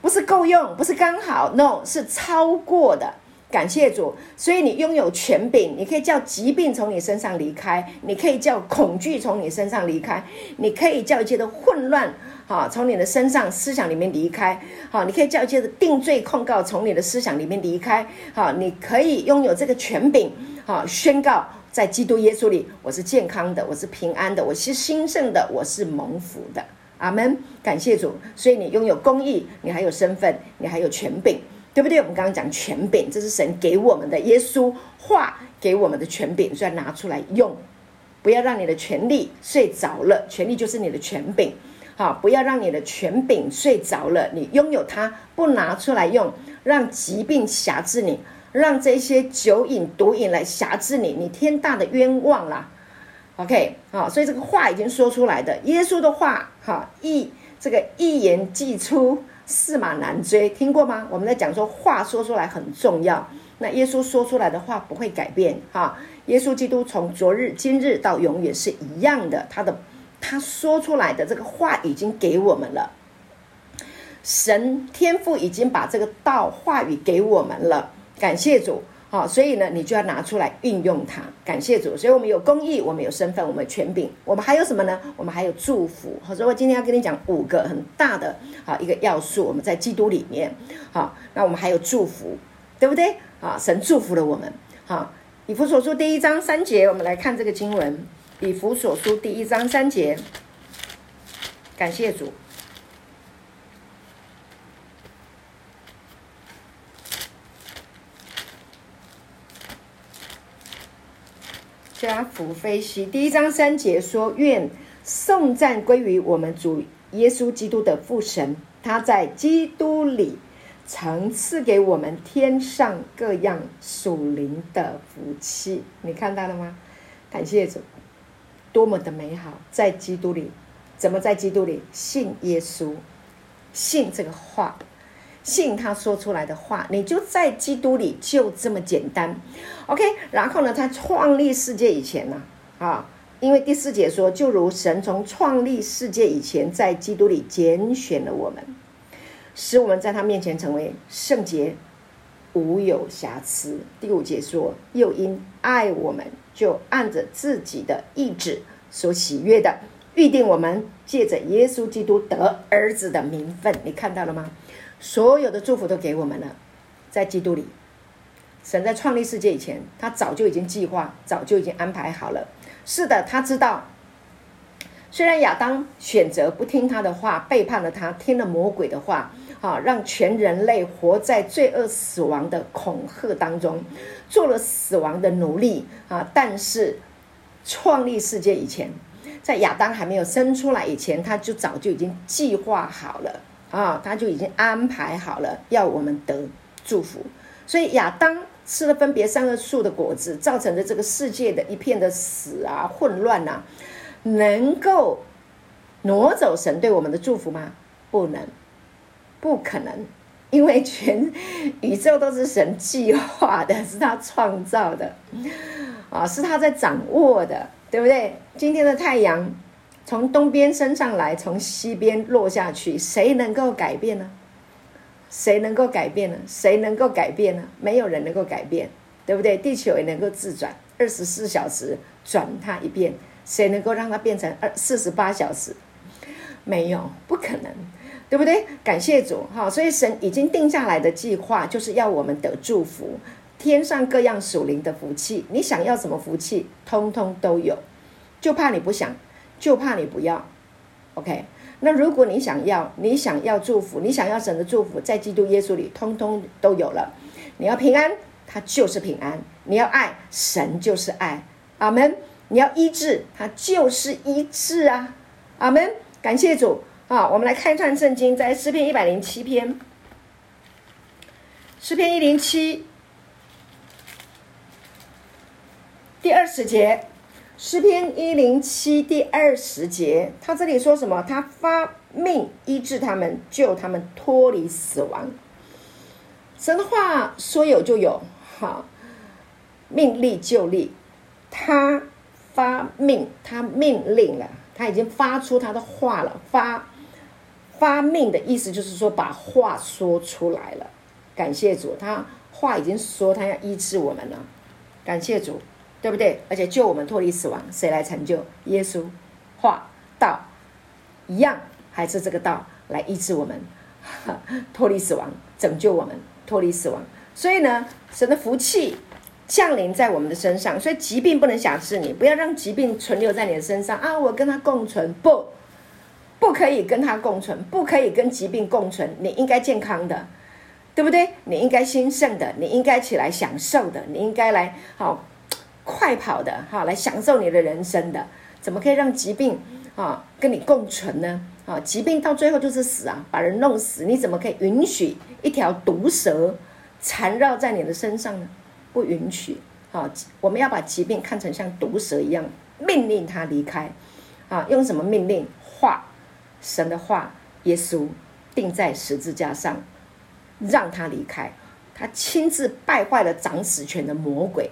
不是够用，不是刚好，no，是超过的。感谢主，所以你拥有权柄，你可以叫疾病从你身上离开，你可以叫恐惧从你身上离开，你可以叫一切的混乱，好，从你的身上思想里面离开，好，你可以叫一切的定罪控告从你的思想里面离开，好，你可以拥有这个权柄，好，宣告。在基督耶稣里，我是健康的，我是平安的，我是兴盛的，我是蒙福的。阿门！感谢主。所以你拥有公义，你还有身份，你还有权柄，对不对？我们刚刚讲权柄，这是神给我们的，耶稣话给我们的权柄，所以要拿出来用。不要让你的权力睡着了，权力就是你的权柄。好，不要让你的权柄睡着了，你拥有它，不拿出来用，让疾病辖制你。让这些酒瘾、毒瘾来辖制你，你天大的冤枉啦！OK，好，所以这个话已经说出来的，耶稣的话，哈，一这个一言既出，驷马难追，听过吗？我们在讲说话说出来很重要，那耶稣说出来的话不会改变，哈，耶稣基督从昨日、今日到永远是一样的，他的他说出来的这个话已经给我们了，神天父已经把这个道话语给我们了。感谢主，好，所以呢，你就要拿出来运用它。感谢主，所以我们有公义，我们有身份，我们有权柄，我们还有什么呢？我们还有祝福。好，所以我今天要跟你讲五个很大的好一个要素。我们在基督里面，好，那我们还有祝福，对不对？啊，神祝福了我们。好，以弗所书第一章三节，我们来看这个经文。以弗所书第一章三节，感谢主。加福非希第一章三节说：“愿颂赞归于我们主耶稣基督的父神，他在基督里曾赐给我们天上各样属灵的福气。你看到了吗？感谢主，多么的美好！在基督里，怎么在基督里信耶稣，信这个话。”信他说出来的话，你就在基督里，就这么简单，OK。然后呢，他创立世界以前呢，啊，因为第四节说，就如神从创立世界以前，在基督里拣选了我们，使我们在他面前成为圣洁，无有瑕疵。第五节说，又因爱我们，就按着自己的意志所喜悦的，预定我们借着耶稣基督得儿子的名分。你看到了吗？所有的祝福都给我们了，在基督里，神在创立世界以前，他早就已经计划，早就已经安排好了。是的，他知道，虽然亚当选择不听他的话，背叛了他，听了魔鬼的话，啊，让全人类活在罪恶死亡的恐吓当中，做了死亡的奴隶啊。但是，创立世界以前，在亚当还没有生出来以前，他就早就已经计划好了。啊，他就已经安排好了，要我们得祝福。所以亚当吃了分别善恶树的果子，造成的这个世界的一片的死啊、混乱呐、能够挪走神对我们的祝福吗？不能，不可能，因为全宇宙都是神计划的，是他创造的，啊，是他在掌握的，对不对？今天的太阳从东边升上来，从西边落下去，谁能够改变呢？谁能够改变呢？谁能够改变呢？没有人能够改变，对不对？地球也能够自转，二十四小时转它一遍，谁能够让它变成二四十八小时？没有，不可能，对不对？感谢主哈！所以神已经定下来的计划，就是要我们得祝福，天上各样属灵的福气，你想要什么福气，通通都有，就怕你不想，就怕你不要，OK。那如果你想要，你想要祝福，你想要神的祝福，在基督耶稣里，通通都有了。你要平安，他就是平安；你要爱，神就是爱。阿门。你要医治，他就是医治啊。阿门。感谢主啊！我们来看一段圣经，在诗篇一百零七篇，诗篇一零七第二十节。诗篇一零七第二十节，他这里说什么？他发命医治他们，救他们脱离死亡。神的话说有就有，哈，命立就立。他发命，他命令了，他已经发出他的话了。发发命的意思就是说把话说出来了。感谢主，他话已经说，他要医治我们了。感谢主。对不对？而且救我们脱离死亡，谁来成就？耶稣，话道一样，还是这个道来医治我们，<laughs> 脱离死亡，拯救我们脱离死亡。所以呢，神的福气降临在我们的身上，所以疾病不能辖制你，不要让疾病存留在你的身上啊！我跟他共存，不，不可以跟他共存，不可以跟疾病共存。你应该健康的，对不对？你应该兴盛的，你应该起来享受的，你应该来好。快跑的哈，来享受你的人生的，怎么可以让疾病啊跟你共存呢？啊，疾病到最后就是死啊，把人弄死，你怎么可以允许一条毒蛇缠绕在你的身上呢？不允许啊！我们要把疾病看成像毒蛇一样，命令他离开啊！用什么命令？话，神的话，耶稣钉在十字架上，让他离开，他亲自败坏了掌死权的魔鬼。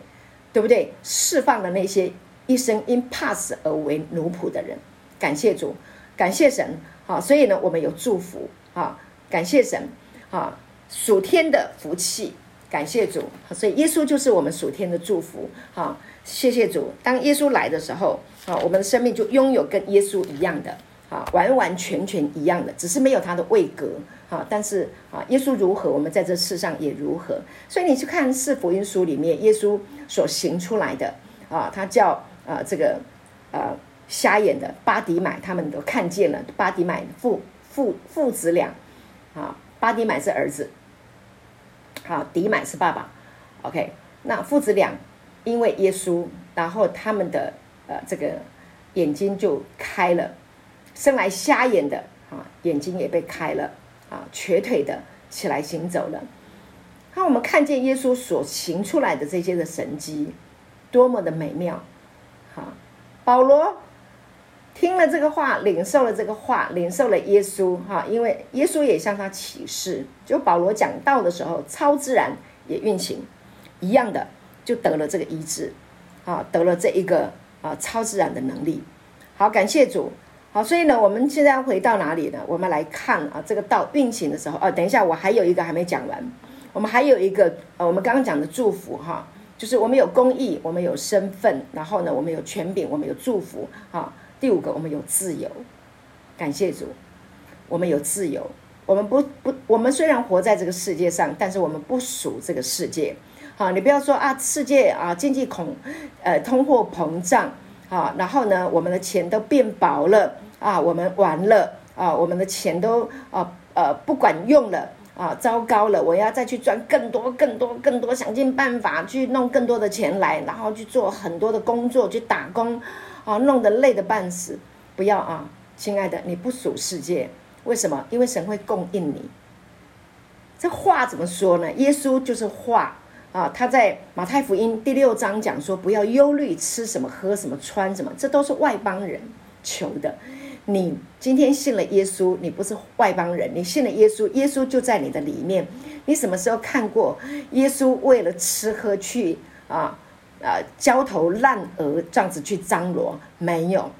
对不对？释放了那些一生因怕死而为奴仆的人，感谢主，感谢神，好，所以呢，我们有祝福，啊，感谢神，啊，属天的福气，感谢主，所以耶稣就是我们属天的祝福，好，谢谢主。当耶稣来的时候，啊，我们的生命就拥有跟耶稣一样的，啊，完完全全一样的，只是没有他的位格。啊，但是啊，耶稣如何，我们在这世上也如何。所以你去看四福音书里面，耶稣所行出来的啊，他叫啊这个呃瞎眼的巴底买，他们都看见了。巴底买父父父子俩啊，巴底买是儿子，好，底买是爸爸。OK，那父子俩因为耶稣，然后他们的呃这个眼睛就开了，生来瞎眼的啊眼睛也被开了。啊，瘸腿的起来行走了。那我们看见耶稣所行出来的这些的神迹，多么的美妙！哈，保罗听了这个话，领受了这个话，领受了耶稣。哈，因为耶稣也向他启示，就保罗讲道的时候，超自然也运行一样的，就得了这个医治。啊，得了这一个啊超自然的能力。好，感谢主。好，所以呢，我们现在要回到哪里呢？我们来看啊，这个道运行的时候，哦，等一下，我还有一个还没讲完。我们还有一个，呃，我们刚刚讲的祝福哈，就是我们有公益，我们有身份，然后呢，我们有权柄，我们有祝福。哈，第五个，我们有自由。感谢主，我们有自由。我们不不，我们虽然活在这个世界上，但是我们不属这个世界。好，你不要说啊，世界啊，经济恐，呃，通货膨胀。啊，然后呢，我们的钱都变薄了啊，我们完了啊，我们的钱都啊呃不管用了啊，糟糕了，我要再去赚更多、更多、更多，想尽办法去弄更多的钱来，然后去做很多的工作，去打工啊，弄得累得半死。不要啊，亲爱的，你不属世界，为什么？因为神会供应你。这话怎么说呢？耶稣就是话。啊，他在马太福音第六章讲说，不要忧虑吃什么、喝什么、穿什么，这都是外邦人求的。你今天信了耶稣，你不是外邦人，你信了耶稣，耶稣就在你的里面。你什么时候看过耶稣为了吃喝去啊啊焦头烂额这样子去张罗？没有，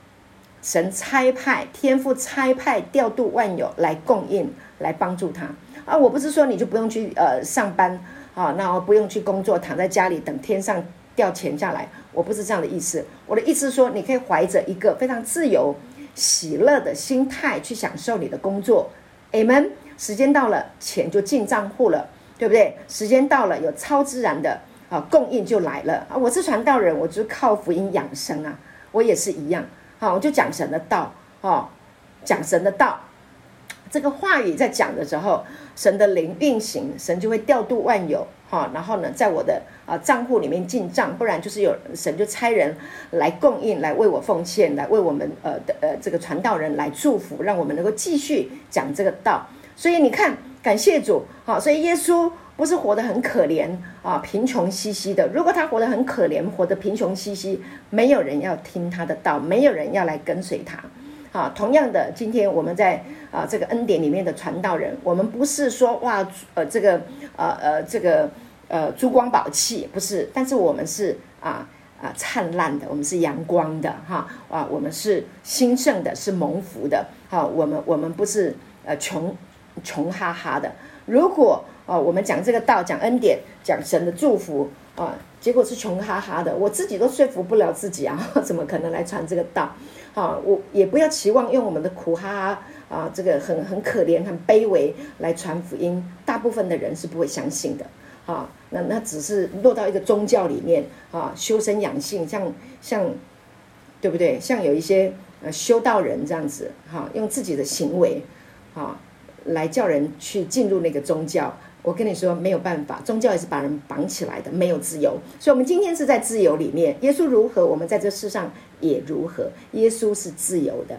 神差派天父差派调度万有来供应，来帮助他啊！我不是说你就不用去呃上班啊，那我不用去工作，躺在家里等天上掉钱下来。我不是这样的意思，我的意思是说，你可以怀着一个非常自由、喜乐的心态去享受你的工作。Amen。时间到了，钱就进账户了，对不对？时间到了，有超自然的啊供应就来了啊！我是传道人，我就是靠福音养生啊，我也是一样。好，我就讲神的道哦，讲神的道。这个话语在讲的时候，神的灵运行，神就会调度万有啊。然后呢，在我的啊账户里面进账，不然就是有神就差人来供应，来为我奉献，来为我们呃的呃这个传道人来祝福，让我们能够继续讲这个道。所以你看，感谢主，好，所以耶稣不是活得很可怜啊，贫穷兮兮的。如果他活得很可怜，活得贫穷兮兮，没有人要听他的道，没有人要来跟随他。啊，同样的，今天我们在啊这个恩典里面的传道人，我们不是说哇呃这个呃呃这个呃珠光宝气，不是，但是我们是啊啊灿烂的，我们是阳光的哈啊，我们是兴盛的，是蒙福的，好，我们我们不是呃穷穷哈哈的。如果啊我们讲这个道，讲恩典，讲神的祝福啊，结果是穷哈哈的，我自己都说服不了自己啊，<laughs> 怎么可能来传这个道？好，我也不要期望用我们的苦哈哈啊，这个很很可怜、很卑微来传福音，大部分的人是不会相信的。啊，那那只是落到一个宗教里面啊，修身养性，像像，对不对？像有一些呃修道人这样子，哈，用自己的行为，啊，来叫人去进入那个宗教。我跟你说没有办法，宗教也是把人绑起来的，没有自由。所以，我们今天是在自由里面。耶稣如何，我们在这世上也如何。耶稣是自由的，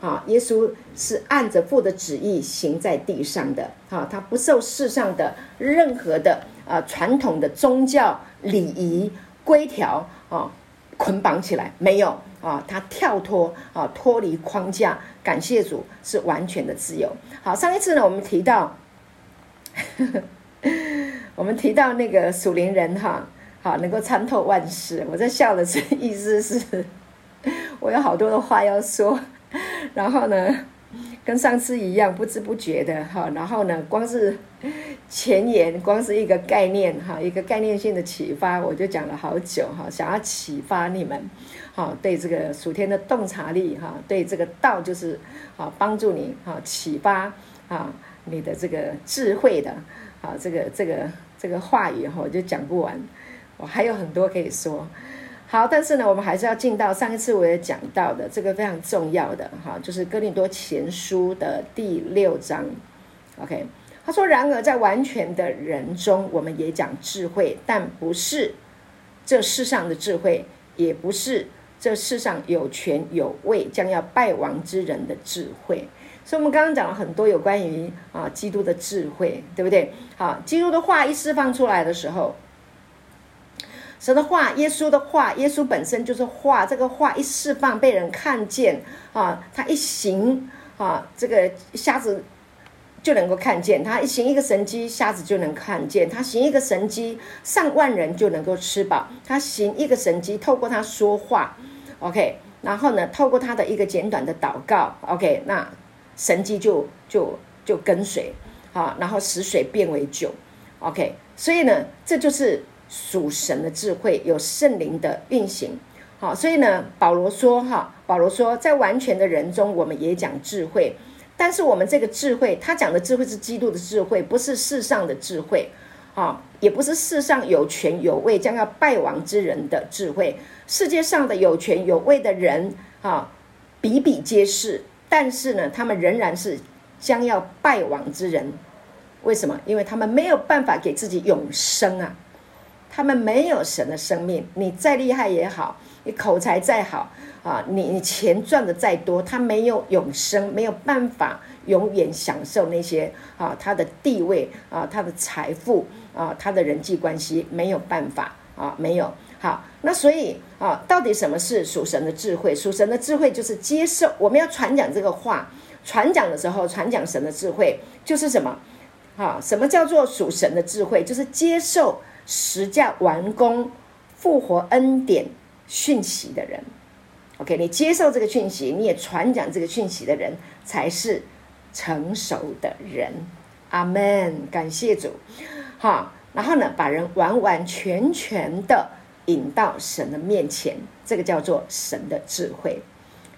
啊，耶稣是按着父的旨意行在地上的，啊，他不受世上的任何的啊传统的宗教礼仪规条啊捆绑起来，没有啊，他跳脱啊，脱离框架。感谢主，是完全的自由。好，上一次呢，我们提到。<laughs> 我们提到那个属灵人哈，好能够参透万事。我在笑的是意思是，<laughs> 我有好多的话要说，然后呢，跟上次一样不知不觉的哈，然后呢，光是前言，光是一个概念哈，一个概念性的启发，我就讲了好久哈，想要启发你们，好对这个属天的洞察力哈，对这个道就是啊帮助你哈启发啊。你的这个智慧的，啊，这个这个这个话语哈，我就讲不完，我还有很多可以说。好，但是呢，我们还是要进到上一次我也讲到的这个非常重要的哈，就是哥林多前书的第六章。OK，他说：“然而在完全的人中，我们也讲智慧，但不是这世上的智慧，也不是这世上有权有位将要败亡之人的智慧。”所以，我们刚刚讲了很多有关于啊基督的智慧，对不对？好，基督的话一释放出来的时候，神的话、耶稣的话，耶稣本身就是话。这个话一释放，被人看见啊，他一行啊，这个瞎子就能够看见；他一行一个神迹，瞎子就能看见；他行一个神迹，上万人就能够吃饱；他行一个神迹，透过他说话，OK，然后呢，透过他的一个简短的祷告，OK，那。神迹就就就跟随，啊，然后使水变为酒，OK，所以呢，这就是属神的智慧，有圣灵的运行，好，所以呢，保罗说，哈，保罗说，在完全的人中，我们也讲智慧，但是我们这个智慧，他讲的智慧是基督的智慧，不是世上的智慧，啊，也不是世上有权有位将要败亡之人的智慧，世界上的有权有位的人，啊，比比皆是。但是呢，他们仍然是将要败亡之人。为什么？因为他们没有办法给自己永生啊！他们没有神的生命。你再厉害也好，你口才再好啊，你你钱赚的再多，他没有永生，没有办法永远享受那些啊，他的地位啊，他的财富啊，他的人际关系没有办法啊，没有。好，那所以啊，到底什么是属神的智慧？属神的智慧就是接受，我们要传讲这个话，传讲的时候传讲神的智慧，就是什么？啊，什么叫做属神的智慧？就是接受十架完工、复活恩典讯息的人。OK，你接受这个讯息，你也传讲这个讯息的人，才是成熟的人。阿门，感谢主。好，然后呢，把人完完全全的。引到神的面前，这个叫做神的智慧。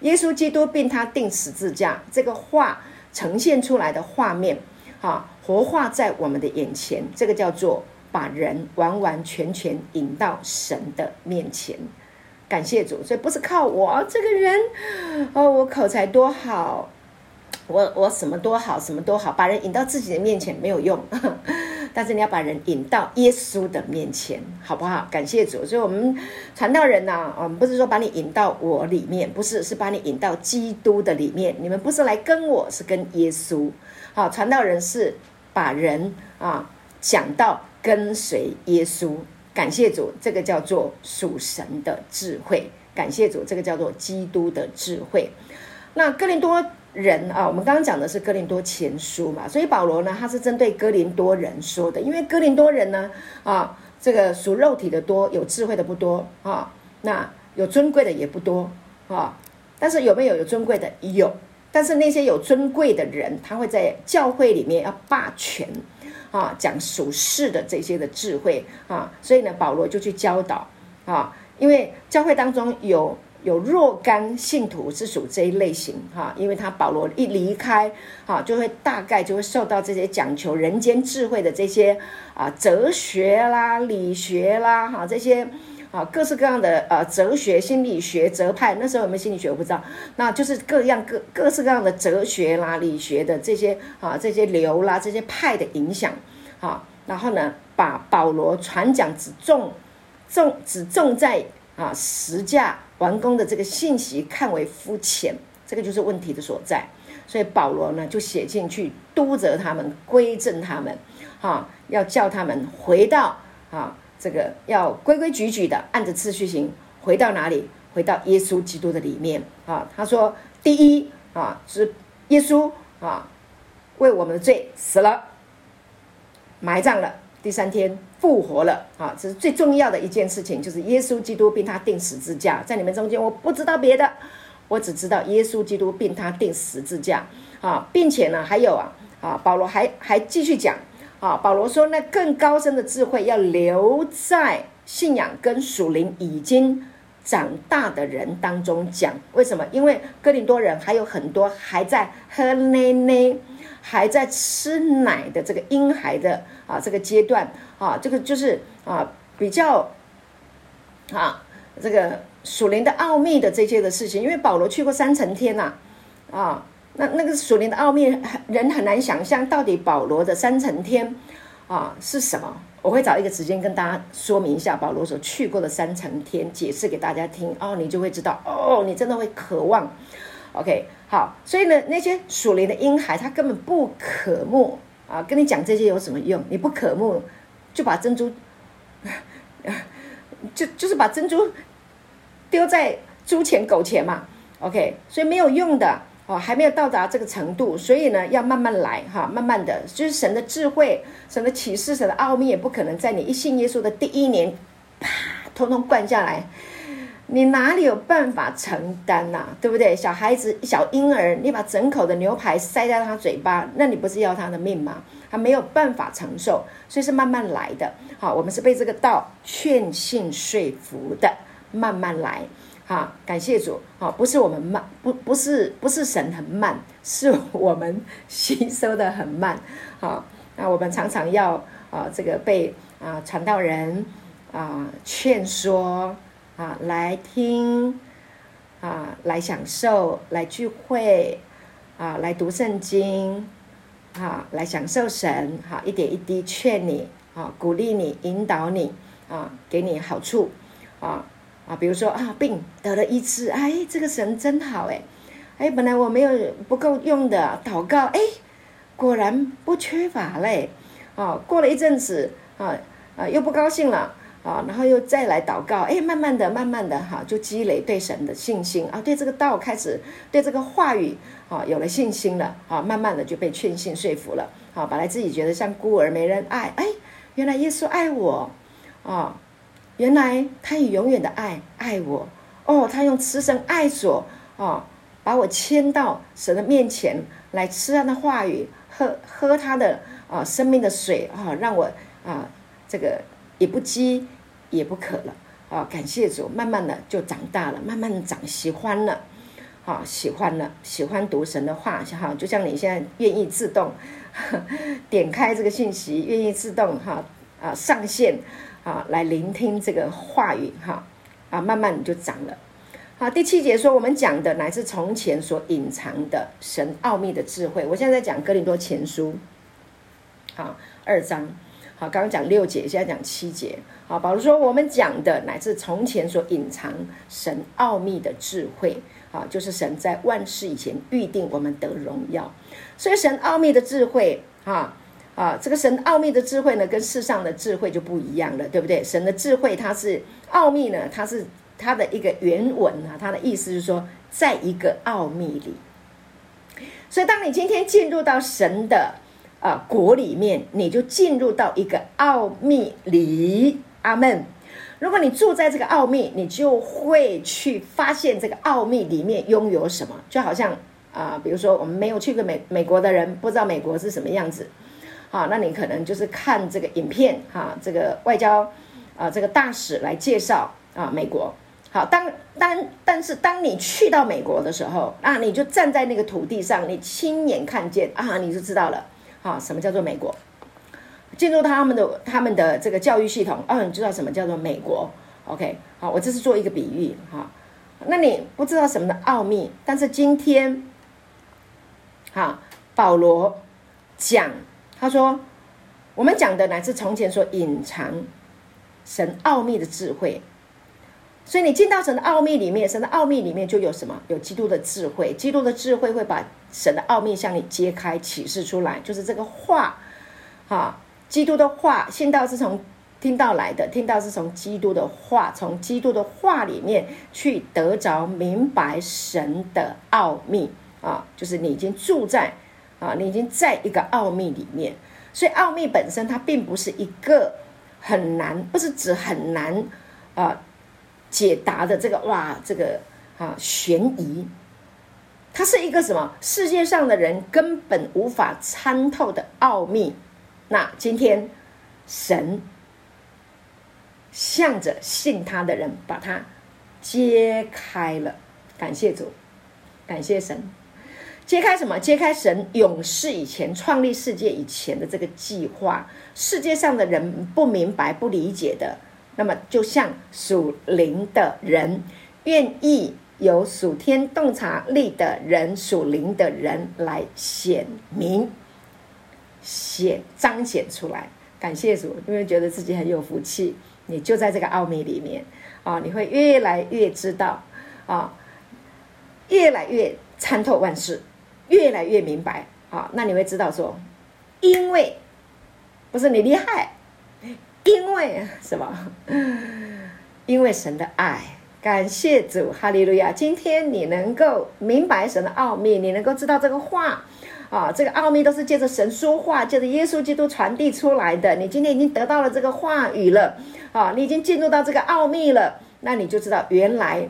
耶稣基督并他钉十字架，这个画呈现出来的画面，哈，活化在我们的眼前，这个叫做把人完完全全引到神的面前。感谢主，所以不是靠我这个人，哦，我口才多好，我我什么多好，什么都好，把人引到自己的面前没有用。<laughs> 但是你要把人引到耶稣的面前，好不好？感谢主。所以，我们传道人呢，我们不是说把你引到我里面，不是，是把你引到基督的里面。你们不是来跟我，是跟耶稣。好，传道人是把人啊讲到跟随耶稣。感谢主，这个叫做属神的智慧。感谢主，这个叫做基督的智慧。那哥林多。人啊，我们刚刚讲的是哥林多前书嘛，所以保罗呢，他是针对哥林多人说的，因为哥林多人呢，啊，这个属肉体的多，有智慧的不多啊，那有尊贵的也不多啊，但是有没有有尊贵的？有，但是那些有尊贵的人，他会在教会里面要霸权啊，讲属世的这些的智慧啊，所以呢，保罗就去教导啊，因为教会当中有。有若干信徒是属这一类型哈，因为他保罗一离开哈，就会大概就会受到这些讲求人间智慧的这些啊哲学啦、理学啦哈这些啊各式各样的呃哲学、心理学、哲派，那时候有没有心理学我不知道，那就是各样各各式各样的哲学啦、理学的这些啊这些流啦、这些派的影响啊，然后呢，把保罗传讲只重重只重在啊十架。完工的这个信息看为肤浅，这个就是问题的所在。所以保罗呢就写进去督责他们，归正他们，哈，要叫他们回到啊，这个要规规矩矩的按着次序行，回到哪里？回到耶稣基督的里面啊。他说，第一啊是耶稣啊为我们的罪死了，埋葬了。第三天复活了啊！这是最重要的一件事情，就是耶稣基督并他钉十字架。在你们中间，我不知道别的，我只知道耶稣基督并他钉十字架啊，并且呢，还有啊啊，保罗还还继续讲啊，保罗说，那更高深的智慧要留在信仰跟属灵已经长大的人当中讲。为什么？因为哥林多人还有很多还在喝奶奶。还在吃奶的这个婴孩的啊这个阶段啊，这个就是啊比较啊这个属灵的奥秘的这些的事情，因为保罗去过三层天呐啊，那那个属灵的奥秘，人很难想象到底保罗的三层天啊是什么。我会找一个时间跟大家说明一下保罗所去过的三层天，解释给大家听哦，你就会知道哦，你真的会渴望。OK，好，所以呢，那些属灵的婴孩，他根本不渴慕啊，跟你讲这些有什么用？你不渴慕，就把珍珠，<laughs> 就就是把珍珠丢在猪前狗前嘛。OK，所以没有用的哦，还没有到达这个程度，所以呢，要慢慢来哈，慢慢的，就是神的智慧、神的启示、神的奥秘，也不可能在你一信耶稣的第一年，啪，通通灌下来。你哪里有办法承担呐？对不对？小孩子、小婴儿，你把整口的牛排塞在他嘴巴，那你不是要他的命吗？他没有办法承受，所以是慢慢来的。好，我们是被这个道劝信说服的，慢慢来。好，感谢主。好，不是我们慢，不不是不是神很慢，是我们吸收的很慢。好，那我们常常要啊，这个被啊传道人啊劝说。啊，来听，啊，来享受，来聚会，啊，来读圣经，啊，来享受神，哈，一点一滴劝你，啊，鼓励你，引导你，啊，给你好处，啊，啊，比如说啊，病得了医治，哎，这个神真好，哎，哎，本来我没有不够用的祷告，哎，果然不缺乏嘞，啊，过了一阵子，啊，啊，又不高兴了。啊，然后又再来祷告，哎，慢慢的、慢慢的哈，就积累对神的信心啊，对这个道开始，对这个话语啊有了信心了啊，慢慢的就被劝信说服了啊，本来自己觉得像孤儿没人爱，哎，原来耶稣爱我啊，原来他以永远的爱爱我哦，他用慈神爱索啊，把我牵到神的面前来吃他的话语，喝喝他的啊生命的水啊，让我啊这个。也不饥，也不渴了啊！感谢主，慢慢的就长大了，慢慢的长喜欢了，啊，喜欢了，喜欢读神的话，哈，就像你现在愿意自动 <laughs> 点开这个信息，愿意自动哈啊上线啊来聆听这个话语哈啊，慢慢你就长了。好，第七节说我们讲的乃是从前所隐藏的神奥秘的智慧。我现在在讲哥林多前书，好，二章。好，刚刚讲六节，现在讲七节。好，保罗说我们讲的乃是从前所隐藏神奥秘的智慧，啊，就是神在万事以前预定我们得荣耀。所以神奥秘的智慧，啊啊，这个神奥秘的智慧呢，跟世上的智慧就不一样了，对不对？神的智慧它是奥秘呢，它是它的一个原文啊，它的意思是说，在一个奥秘里。所以当你今天进入到神的。啊，国里面你就进入到一个奥秘里，阿门。如果你住在这个奥秘，你就会去发现这个奥秘里面拥有什么。就好像啊，比如说我们没有去过美美国的人，不知道美国是什么样子。啊，那你可能就是看这个影片，哈，这个外交啊，这个大使来介绍啊美国。好，当当但是当你去到美国的时候，啊，你就站在那个土地上，你亲眼看见啊，你就知道了。啊，什么叫做美国？进入他们的他们的这个教育系统，啊，你知道什么叫做美国？OK，好，我这是做一个比喻哈。那你不知道什么的奥秘，但是今天，哈，保罗讲，他说，我们讲的乃是从前所隐藏神奥秘的智慧。所以你进到神的奥秘里面，神的奥秘里面就有什么？有基督的智慧，基督的智慧会把神的奥秘向你揭开、启示出来。就是这个话，哈，基督的话，信道是从听到来的，听到是从基督的话，从基督的话里面去得着明白神的奥秘啊，就是你已经住在啊，你已经在一个奥秘里面。所以奥秘本身它并不是一个很难，不是指很难啊。解答的这个哇，这个啊悬疑，它是一个什么？世界上的人根本无法参透的奥秘。那今天神向着信他的人，把它揭开了。感谢主，感谢神，揭开什么？揭开神永世以前创立世界以前的这个计划。世界上的人不明白、不理解的。那么，就像属灵的人，愿意有属天洞察力的人、属灵的人来显明、显彰显出来。感谢。主，因为觉得自己很有福气，你就在这个奥秘里面啊，你会越来越知道啊，越来越参透万事，越来越明白啊。那你会知道说，因为不是你厉害。因为什么？<laughs> 因为神的爱，感谢主，哈利路亚！今天你能够明白神的奥秘，你能够知道这个话啊，这个奥秘都是借着神说话，借着耶稣基督传递出来的。你今天已经得到了这个话语了啊，你已经进入到这个奥秘了，那你就知道原来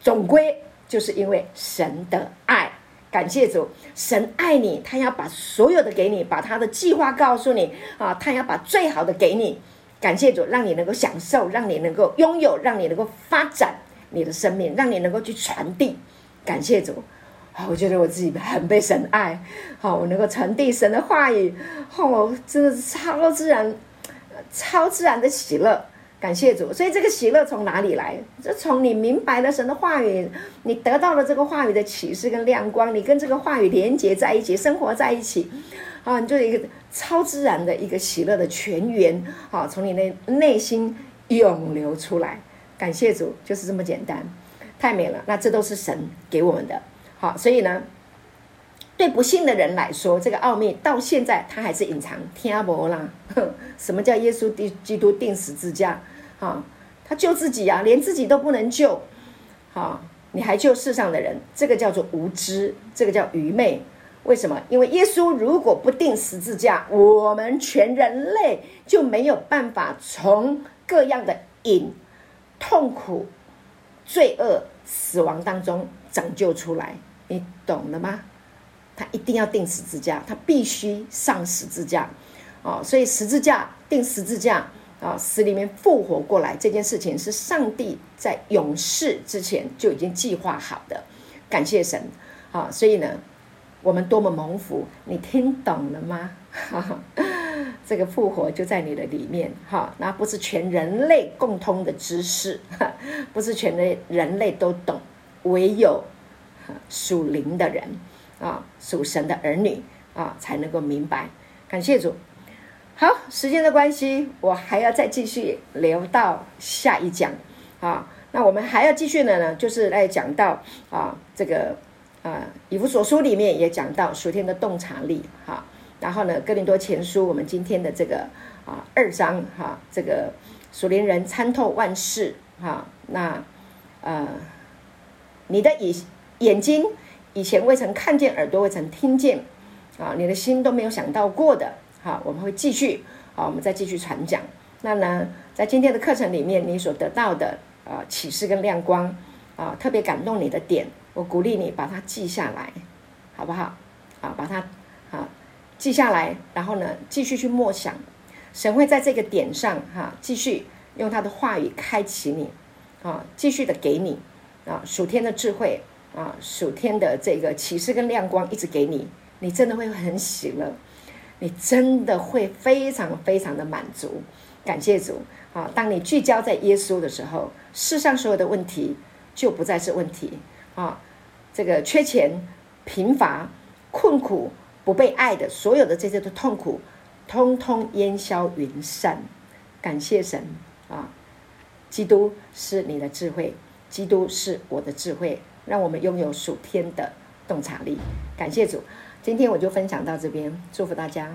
总归就是因为神的爱。感谢主，神爱你，他要把所有的给你，把他的计划告诉你啊，他要把最好的给你。感谢主，让你能够享受，让你能够拥有，让你能够发展你的生命，让你能够去传递。感谢主，好，我觉得我自己很被神爱，好，我能够传递神的话语，哦，真的是超自然、超自然的喜乐。感谢主，所以这个喜乐从哪里来？这从你明白了神的话语，你得到了这个话语的启示跟亮光，你跟这个话语连接在一起，生活在一起。啊，你就一个超自然的一个喜乐的泉源啊，从你的内心涌流出来。感谢主，就是这么简单，太美了。那这都是神给我们的。好，所以呢，对不信的人来说，这个奥秘到现在他还是隐藏。听不啦？<laughs> 什么叫耶稣基督定十字架？啊，他救自己啊，连自己都不能救，哈，你还救世上的人，这个叫做无知，这个叫愚昧。为什么？因为耶稣如果不定十字架，我们全人类就没有办法从各样的瘾、痛苦、罪恶、死亡当中拯救出来。你懂了吗？他一定要定十字架，他必须上十字架，哦，所以十字架定十字架啊、死里面复活过来这件事情是上帝在永世之前就已经计划好的。感谢神啊、所以呢。我们多么蒙福，你听懂了吗？<laughs> 这个复活就在你的里面，哈，那不是全人类共通的知识，<laughs> 不是全人人类都懂，唯有属灵的人啊，属神的儿女啊，才能够明白。感谢主。好，时间的关系，我还要再继续聊到下一讲啊。那我们还要继续的呢，就是来讲到啊，这个。啊，以弗所书里面也讲到属天的洞察力，哈。然后呢，哥林多前书，我们今天的这个啊二章，哈，这个属灵人参透万事，哈。那呃，你的眼眼睛以前未曾看见，耳朵未曾听见，啊，你的心都没有想到过的，好。我们会继续，啊，我们再继续传讲。那呢，在今天的课程里面，你所得到的啊启示跟亮光，啊，特别感动你的点。我鼓励你把它记下来，好不好？啊，把它啊记下来，然后呢，继续去默想，神会在这个点上哈，继续用他的话语开启你，啊，继续的给你啊属天的智慧啊属天的这个启示跟亮光，一直给你，你真的会很喜乐，你真的会非常非常的满足，感谢主啊！当你聚焦在耶稣的时候，世上所有的问题就不再是问题。啊，这个缺钱、贫乏、困苦、不被爱的，所有的这些的痛苦，通通烟消云散。感谢神啊！基督是你的智慧，基督是我的智慧，让我们拥有属天的洞察力。感谢主，今天我就分享到这边，祝福大家。